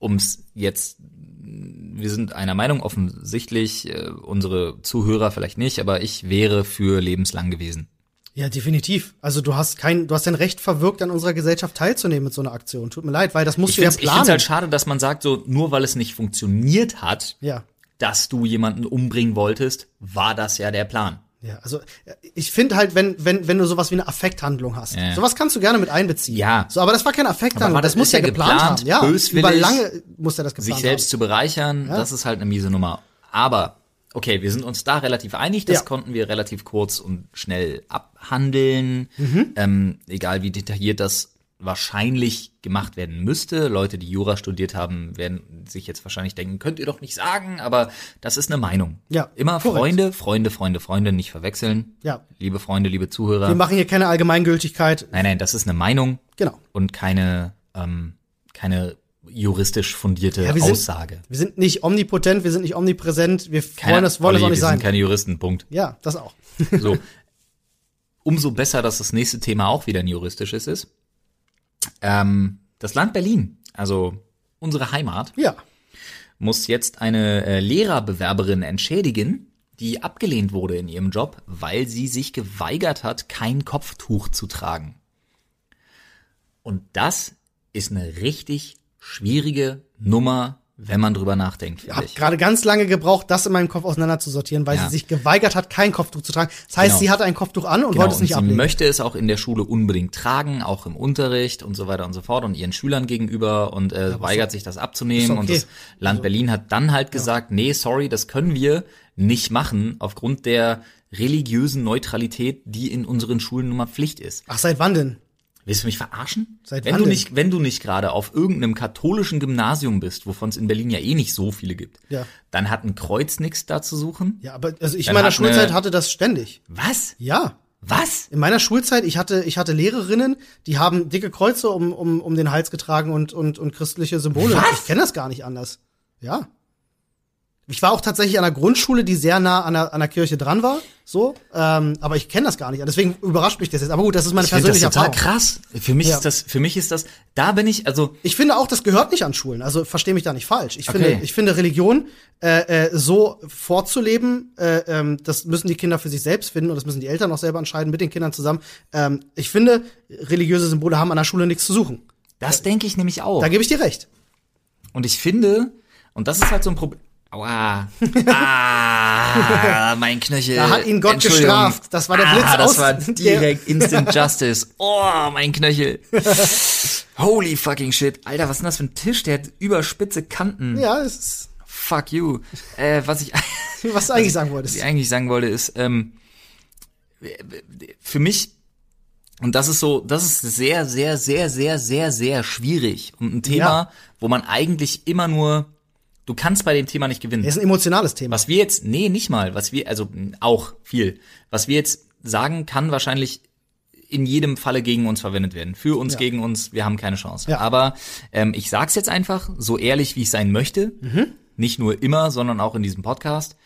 ums jetzt, wir sind einer Meinung offensichtlich, äh, unsere Zuhörer vielleicht nicht, aber ich wäre für lebenslang gewesen. Ja, definitiv. Also du hast kein, du hast dein Recht verwirkt, an unserer Gesellschaft teilzunehmen mit so einer Aktion. Tut mir leid, weil das musst Ich du ja finde es planen. halt schade, dass man sagt, so nur weil es nicht funktioniert hat, ja. dass du jemanden umbringen wolltest, war das ja der Plan. Ja, also äh, ich finde halt, wenn, wenn, wenn du sowas wie eine Affekthandlung hast, Ja. sowas kannst du gerne mit einbeziehen. Ja. So, aber das war keine Affekthandlung, das das- muss ja ja geplant, geplant, haben. Ja, böswillig, über lange muss er das geplant sich selbst zu bereichern, das ist halt eine miese Nummer. Aber, okay, wir sind uns da relativ einig, das Ja. konnten wir relativ kurz und schnell abhandeln, Mhm. ähm, egal wie detailliert das wahrscheinlich gemacht werden müsste. Leute, die Jura studiert haben, werden sich jetzt wahrscheinlich denken, könnt ihr doch nicht sagen, aber das ist eine Meinung. Ja, Immer korrekt. Freunde, Freunde, Freunde, Freunde, nicht verwechseln. Ja. Liebe Freunde, liebe Zuhörer. Wir machen hier keine Allgemeingültigkeit. nein, nein, das ist eine Meinung Genau. und keine, ähm, keine juristisch fundierte Ja, wir sind- Aussage. Wir sind nicht omnipotent, wir sind nicht omnipräsent, wir Keine- wollen das, wollen das Olli, auch nicht wir sein. sind keine Juristen, Punkt. ja, das auch. So. Umso besser, dass das nächste Thema auch wieder ein juristisches ist. Ähm, das Land Berlin, also unsere Heimat, Ja. muss jetzt eine äh, Lehrerbewerberin entschädigen, die abgelehnt wurde in ihrem Job, weil sie sich geweigert hat, kein Kopftuch zu tragen. Und das ist eine richtig schwierige Nummer, wenn man drüber nachdenkt, Ich habe gerade ganz lange gebraucht, das in meinem Kopf auseinander zu sortieren, weil Ja. sie sich geweigert hat, kein Kopftuch zu tragen. Das heißt, Genau. sie hatte ein Kopftuch an und Genau, wollte es und nicht sie ablegen. möchte es auch in der Schule unbedingt tragen, auch im Unterricht und so weiter und so fort und ihren Schülern gegenüber und äh, weigert sich das abzunehmen. Und okay. Also, das Land Berlin hat dann halt gesagt, nee, sorry, das können wir nicht machen aufgrund der religiösen Neutralität, die in unseren Schulen nun mal Pflicht ist. Ach, seit wann denn? Willst du mich verarschen? Seit wenn du denn? nicht, wenn du nicht gerade auf irgendeinem katholischen Gymnasium bist, wovon es in Berlin ja eh nicht so viele gibt, Ja. dann hat ein Kreuz nichts da zu suchen. Ja, aber also ich in meiner Schulzeit hatte das ständig. Was? Ja. Was? In meiner Schulzeit, ich hatte, ich hatte Lehrerinnen, die haben dicke Kreuze um, um, um den Hals getragen und, und, und christliche Symbole. Was? Ich kenne das gar nicht anders. Ja. Ich war auch tatsächlich an einer Grundschule, die sehr nah an der, an der Kirche dran war, so, ähm, aber ich kenne das gar nicht. Deswegen überrascht mich das jetzt. Aber gut, das ist meine Ich finde das persönliche total Erfahrung. krass. Für mich Ja. ist das, für mich ist das, da bin ich, also, Ich finde auch, das gehört nicht an Schulen. Also verstehe mich da nicht falsch. Ich Okay. finde, ich finde Religion äh, äh, so vorzuleben, äh, ähm, das müssen die Kinder für sich selbst finden und das müssen die Eltern auch selber entscheiden mit den Kindern zusammen. Ähm, ich finde, religiöse Symbole haben an der Schule nichts zu suchen. das denke ich nämlich auch. Da gebe ich dir recht. Und ich finde, und das ist halt so ein Problem. Aua. Ah, mein Knöchel. Da hat ihn Gott gestraft. Das war der Blitz ah, das war direkt Instant Justice. Oh, mein Knöchel. Holy fucking shit. Alter, was ist denn das für ein Tisch? Der hat überspitze Kanten. Ja, es ist, Fuck you. Äh, was ich, was du eigentlich sagen was wolltest. ich eigentlich sagen wollte, ist, ähm, für mich, und das ist so, das ist sehr, sehr, sehr, sehr, sehr, sehr schwierig. Und ein Thema, Ja. wo man eigentlich immer nur, du kannst bei dem Thema nicht gewinnen. Das ist ein emotionales Thema. Was wir jetzt, nee, nicht mal, was wir, also auch viel, was wir jetzt sagen, kann wahrscheinlich in jedem Falle gegen uns verwendet werden. Für uns, Ja. gegen uns, wir haben keine Chance. Ja. Aber ähm, ich sag's jetzt einfach, so ehrlich, wie ich sein möchte. Mhm. Nicht nur immer, sondern auch in diesem Podcast.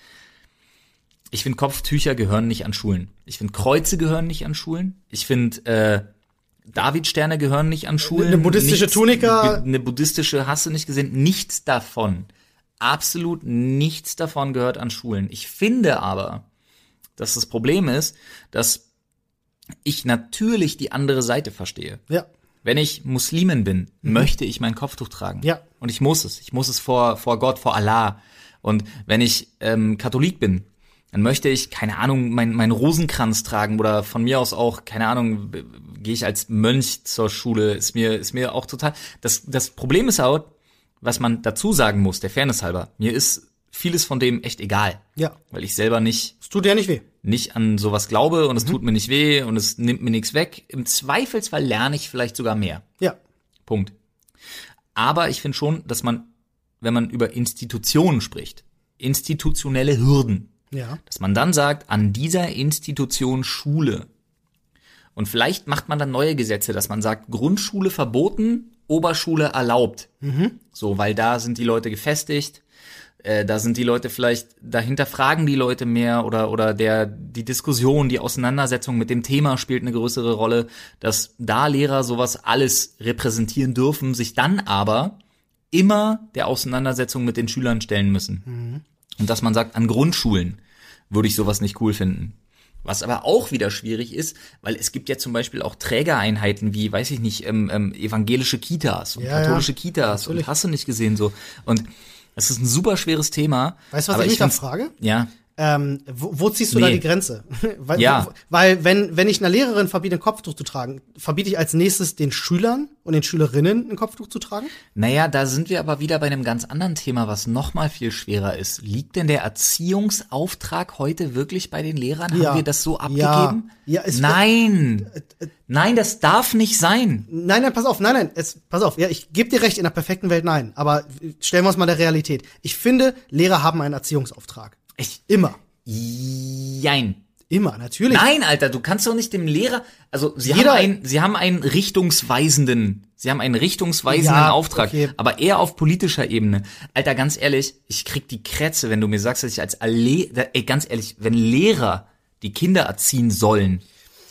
Ich finde, Kopftücher gehören nicht an Schulen. Ich finde, Kreuze gehören nicht an Schulen. Ich finde, äh, Davidsterne gehören nicht an Schulen. Eine buddhistische Nichts- Tunika. Eine buddhistische hast du nicht gesehen. Nichts davon. Absolut nichts davon gehört an Schulen. Ich finde aber, dass das Problem ist, dass ich natürlich die andere Seite verstehe. Ja. Wenn ich Muslimin bin, möchte ich mein Kopftuch tragen. Mhm. Ja. Und ich muss es. Ich muss es vor, vor Gott, vor Allah. Und wenn ich ähm, Katholik bin, dann möchte ich, keine Ahnung, mein, mein Rosenkranz tragen oder von mir aus auch, keine Ahnung, gehe ich als Mönch zur Schule, ist mir, ist mir auch total. Das, das Problem ist auch, was man dazu sagen muss, der Fairness halber, mir ist vieles von dem echt egal. Ja. Weil ich selber nicht Es tut ja nicht weh. nicht an sowas glaube und es tut mir nicht weh und es nimmt mir nichts weg. Im Zweifelsfall lerne ich vielleicht sogar mehr. Ja. Punkt. Aber ich finde schon, dass man, wenn man über Institutionen spricht, institutionelle Hürden, Ja. dass man dann sagt, an dieser Institution Schule. Und vielleicht macht man dann neue Gesetze, dass man sagt, Grundschule verboten, Oberschule erlaubt. So, weil da sind die Leute gefestigt, äh, da sind die Leute vielleicht, dahinter fragen die Leute mehr oder, oder der, die Diskussion, die Auseinandersetzung mit dem Thema spielt eine größere Rolle, dass da Lehrer sowas alles repräsentieren dürfen, sich dann aber immer der Auseinandersetzung mit den Schülern stellen müssen. Und dass man sagt, an Grundschulen würde ich sowas nicht cool finden. Was aber auch wieder schwierig ist, weil es gibt ja zum Beispiel auch Trägereinheiten wie, weiß ich nicht, ähm, ähm, evangelische Kitas und Ja, ja, katholische Kitas natürlich. und hast du nicht gesehen so. Und es ist ein super schweres Thema. Weißt du, was ich mich da frage? Ja. Ähm, wo, wo ziehst du da Nee. die Grenze? weil, Ja. weil wenn, wenn ich einer Lehrerin verbiete, ein Kopftuch zu tragen, verbiete ich als nächstes den Schülern und den Schülerinnen ein Kopftuch zu tragen? Naja, da sind wir aber wieder bei einem ganz anderen Thema, was noch mal viel schwerer ist. Liegt denn der Erziehungsauftrag heute wirklich bei den Lehrern? Ja. Haben wir das so Ja. abgegeben? Ja, es- nein. Nein, das darf nicht sein. Nein, nein, pass auf, nein, nein, es, pass auf, ja, ich gebe dir recht, in der perfekten Welt nein, aber stellen wir uns mal der Realität. Ich finde, Lehrer haben einen Erziehungsauftrag. Ich, Immer. jein. Immer, natürlich. Nein, Alter, du kannst doch nicht dem Lehrer, also sie Jeder- haben einen, sie haben einen richtungsweisenden, sie haben einen richtungsweisenden Ja, Auftrag, okay. aber eher auf politischer Ebene. Alter, ganz ehrlich, ich krieg die Krätze, wenn du mir sagst, dass ich als alle, ey, ganz ehrlich, wenn Lehrer die Kinder erziehen sollen,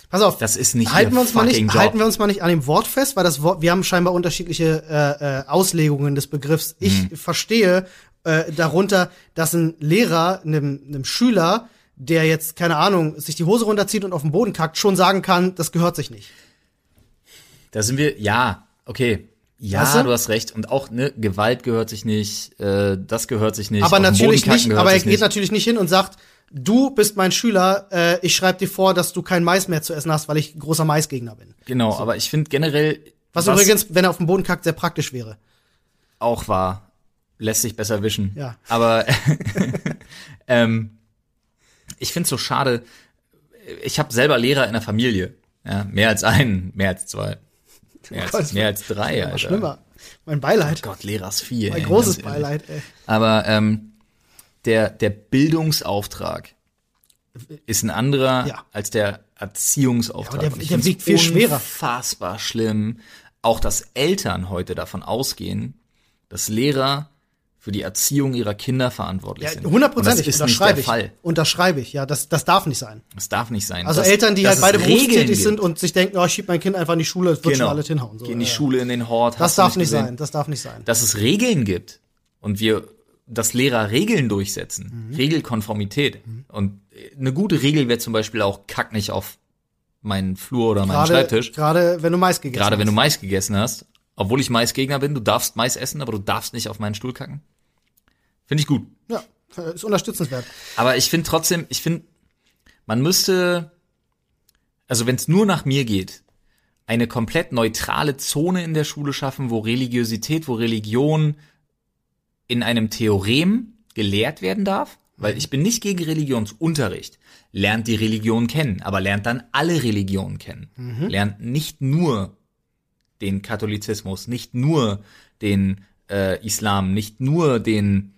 Pass auf. Das ist nicht halten wir uns mal nicht, Job. halten wir uns mal nicht an dem Wort fest, weil das Wort, wir haben scheinbar unterschiedliche äh, äh, Auslegungen des Begriffs. Ich Mhm. verstehe äh, darunter, dass ein Lehrer einem, einem Schüler, der jetzt keine Ahnung sich die Hose runterzieht und auf den Boden kackt, schon sagen kann, das gehört sich nicht. da sind wir, ja, okay. Ja, Weißt du? du? hast recht. Und auch, ne, Gewalt gehört sich nicht, äh, das gehört sich nicht. aber natürlich nicht. Aber er geht nicht. natürlich nicht hin und sagt, du bist mein Schüler, äh, ich schreibe dir vor, dass du kein Mais mehr zu essen hast, weil ich großer Maisgegner bin. Genau, aber ich finde generell, Was, übrigens, wenn er auf den Boden kackt, sehr praktisch wäre. auch war, lässt sich besser wischen. Ja. Aber ähm, ich finde so schade, ich habe selber Lehrer in der Familie. Ja, mehr als einen, mehr als zwei. Mehr als, Oh Gott, mehr als drei, Alter. schlimmer. Mein Beileid. Gott, Lehrer ist vier. mein ey, großes. Beileid, ey. Aber ähm, der, der Bildungsauftrag ist ein anderer Ja. als der Erziehungsauftrag. Ja, der- der wiegt viel schwerer. Unfassbar schlimm. Auch dass Eltern heute davon ausgehen, dass Lehrer für die Erziehung ihrer Kinder verantwortlich sind. hundertprozentig, Und Das ist nicht der ich. Fall. Unterschreibe ich, ja, das, das darf nicht sein. Das darf nicht sein. Also Dass- Eltern, die halt beide berufstätig gibt. sind und sich denken, oh, ich schieb mein Kind einfach in die Schule, es wird genau. schon alles hinhauen. So, Geh in die ja. Schule, in den Hort. Das hast du darf nicht gesehen? sein, das darf nicht sein. dass es Regeln gibt und wir, dass Lehrer Regeln durchsetzen, Mhm. Regelkonformität. Und eine gute Regel wäre zum Beispiel auch, kack nicht auf meinen Flur oder meinen Gerade, Schreibtisch. gerade wenn du Mais gegessen Gerade wenn du hast. Mais gegessen hast. Obwohl ich Maisgegner bin, du darfst Mais essen, aber du darfst nicht auf meinen Stuhl kacken. Finde ich gut. Ja, ist unterstützenswert. Aber ich finde trotzdem, ich finde, man müsste, also wenn es nur nach mir geht, eine komplett neutrale Zone in der Schule schaffen, wo Religiosität, wo Religion in einem Theorem gelehrt werden darf, weil ich bin nicht gegen Religionsunterricht. Lernt die Religion kennen, aber lernt dann alle Religionen kennen. Lernt nicht nur den Katholizismus, nicht nur den äh, Islam, nicht nur den,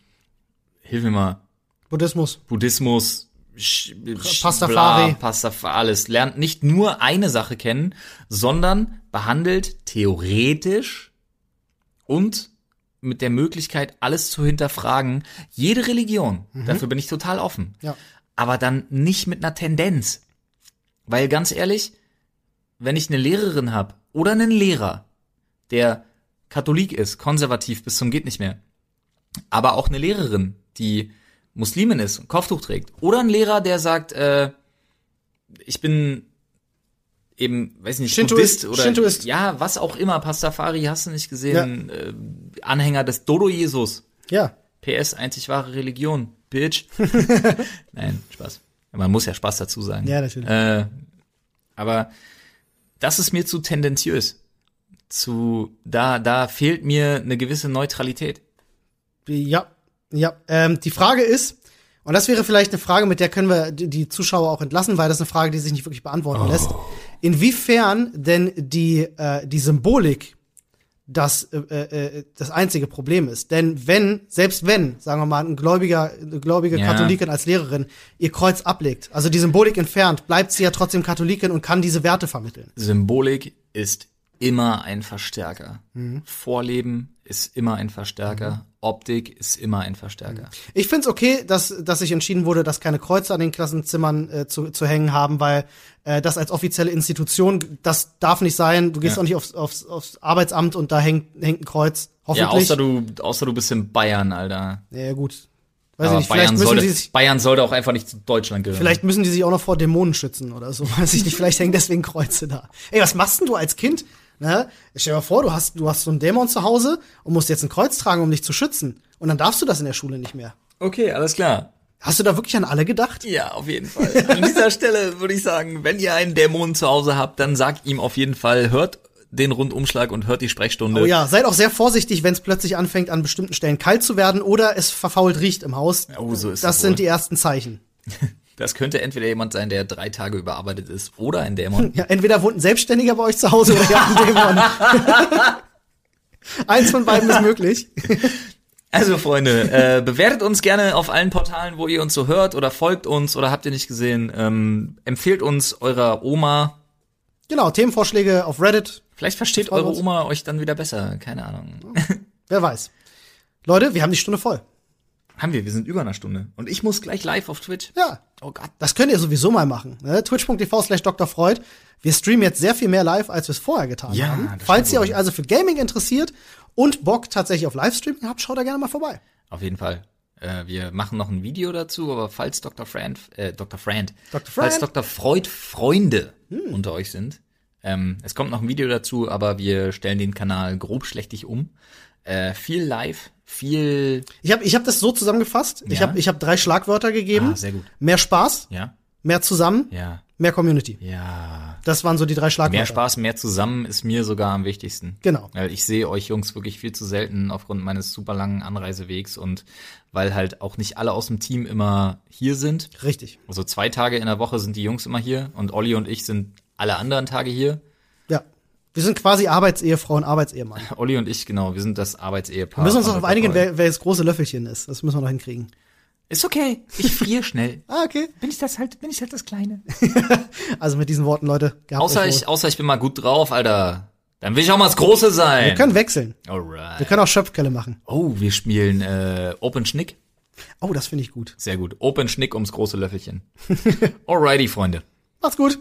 hilf mir mal, Buddhismus. Buddhismus, Sch Pastafari. Bla, Pastafari, alles. Lernt nicht nur eine Sache kennen, sondern behandelt theoretisch und mit der Möglichkeit, alles zu hinterfragen, jede Religion. Dafür bin ich total offen. Ja. Aber dann nicht mit einer Tendenz. Weil ganz ehrlich, wenn ich eine Lehrerin habe oder einen Lehrer, der Katholik ist, konservativ bis zum geht nicht mehr, aber auch eine Lehrerin, die Muslimin ist und Kopftuch trägt, oder ein Lehrer, der sagt, äh, ich bin eben, weiß nicht, Shintoist, Buddhist oder Shintoist. ja, was auch immer, Pastafari, hast du nicht gesehen, äh, Anhänger des Dodo-Jesus. Ja. PS, einzig wahre Religion, Bitch. Nein, Spaß. Man muss ja Spaß dazu sagen. Ja, natürlich. Äh, aber das ist mir zu tendenziös. Zu, da, da fehlt mir eine gewisse Neutralität. Ja, ja. Ähm, die Frage ist, und das wäre vielleicht eine Frage, mit der können wir die Zuschauer auch entlassen, weil das ist eine Frage, die sich nicht wirklich beantworten Oh. lässt. Inwiefern denn die, äh, die Symbolik das, äh, äh, das einzige Problem ist. Denn wenn, selbst wenn, sagen wir mal, ein gläubiger, eine gläubige Ja. Katholikin als Lehrerin ihr Kreuz ablegt, also die Symbolik entfernt, bleibt sie ja trotzdem Katholikin und kann diese Werte vermitteln. Symbolik ist immer ein Verstärker. Vorleben ist immer ein Verstärker. Optik ist immer ein Verstärker. Ich find's okay, dass, dass sich entschieden wurde, dass keine Kreuze an den Klassenzimmern äh, zu, zu hängen haben, weil äh, das als offizielle Institution, das darf nicht sein. Du gehst Ja. auch nicht aufs, aufs, aufs Arbeitsamt und da hängt, hängt ein Kreuz. Ja, Hoffentlich. außer du, außer du bist in Bayern, Alter. Ja, gut. Weiß Aber ich nicht, Bayern sollte, sich, Bayern sollte auch einfach nicht zu Deutschland gehören. vielleicht müssen die sich auch noch vor Dämonen schützen oder so. Weiß ich nicht, vielleicht hängen deswegen Kreuze da. Ey, was machst denn du als Kind? Ne? Stell dir mal vor, du hast, du hast so einen Dämon zu Hause und musst jetzt ein Kreuz tragen, um dich zu schützen. Und dann darfst du das in der Schule nicht mehr. Okay, alles klar. Hast du da wirklich an alle gedacht? Ja, auf jeden Fall. An dieser Stelle würde ich sagen, wenn ihr einen Dämon zu Hause habt, dann sagt ihm auf jeden Fall, hört den Rundumschlag und hört die Sprechstunde. Oh ja, seid auch sehr vorsichtig, wenn es plötzlich anfängt, an bestimmten Stellen kalt zu werden oder es verfault riecht im Haus. Oh, so ist das das sind wohl. die ersten Zeichen. Das könnte entweder jemand sein, der drei Tage überarbeitet ist, oder ein Dämon. Ja, entweder wohnt ein Selbstständiger bei euch zu Hause oder ihr habt einen Dämon. Eins von beiden ist möglich. Also Freunde, äh, bewertet uns gerne auf allen Portalen, wo ihr uns so hört oder folgt uns oder habt ihr nicht gesehen. Ähm, empfehlt uns eurer Oma. Genau, Themenvorschläge auf Reddit. Vielleicht versteht eure. Oma euch dann wieder besser. Keine Ahnung. Wer weiß. Leute, wir haben die Stunde voll. Haben wir, wir sind über einer Stunde. Und ich muss gleich live auf Twitch. Ja, Oh Gott. das könnt ihr sowieso mal machen. Ne? Twitch.tv slash Dr. Freud. Wir streamen jetzt sehr viel mehr live, als wir es vorher getan Ja, haben. Falls ihr euch also für Gaming interessiert und Bock tatsächlich auf Livestreaming habt, schaut da gerne mal vorbei. Auf jeden Fall. Äh, wir machen noch ein Video dazu, aber falls Dr. Frand, äh, Dr. Frand, Dr. falls Frand. Dr. Freud Freunde unter euch sind, ähm, es kommt noch ein Video dazu, aber wir stellen den Kanal grob schlechtig um. Äh, viel live, viel, Ich habe ich hab das so zusammengefasst. Ich Ja. habe ich hab drei Schlagwörter gegeben. Ah, sehr gut. Mehr Spaß, ja, mehr zusammen, ja, mehr Community. Ja. Das waren so die drei Schlagwörter. Mehr Spaß, mehr zusammen ist mir sogar am wichtigsten. Genau. Weil ich sehe euch Jungs wirklich viel zu selten aufgrund meines super langen Anreisewegs und weil halt auch nicht alle aus dem Team immer hier sind. Richtig. Also zwei Tage in der Woche sind die Jungs immer hier und Olli und ich sind alle anderen Tage hier. Ja. Wir sind quasi Arbeitsehefrau und Arbeitsehemann. Olli und ich, genau, wir sind das Arbeitsehepaar. Wir müssen uns noch auf einigen, wer, wer das große Löffelchen ist. Das müssen wir noch hinkriegen. Ist okay, ich friere schnell. Ah, okay. Bin ich das halt, bin ich halt das Kleine. Also mit diesen Worten, Leute, Außer ich, außer ich bin mal gut drauf, Alter. Dann will ich auch mal das Große sein. Wir können wechseln. Wir Alright. können auch Schöpfkelle machen. Oh, wir spielen äh, Open Schnick. Oh, das finde ich gut. Sehr gut. Open Schnick ums große Löffelchen. Alrighty, Freunde. Macht's gut.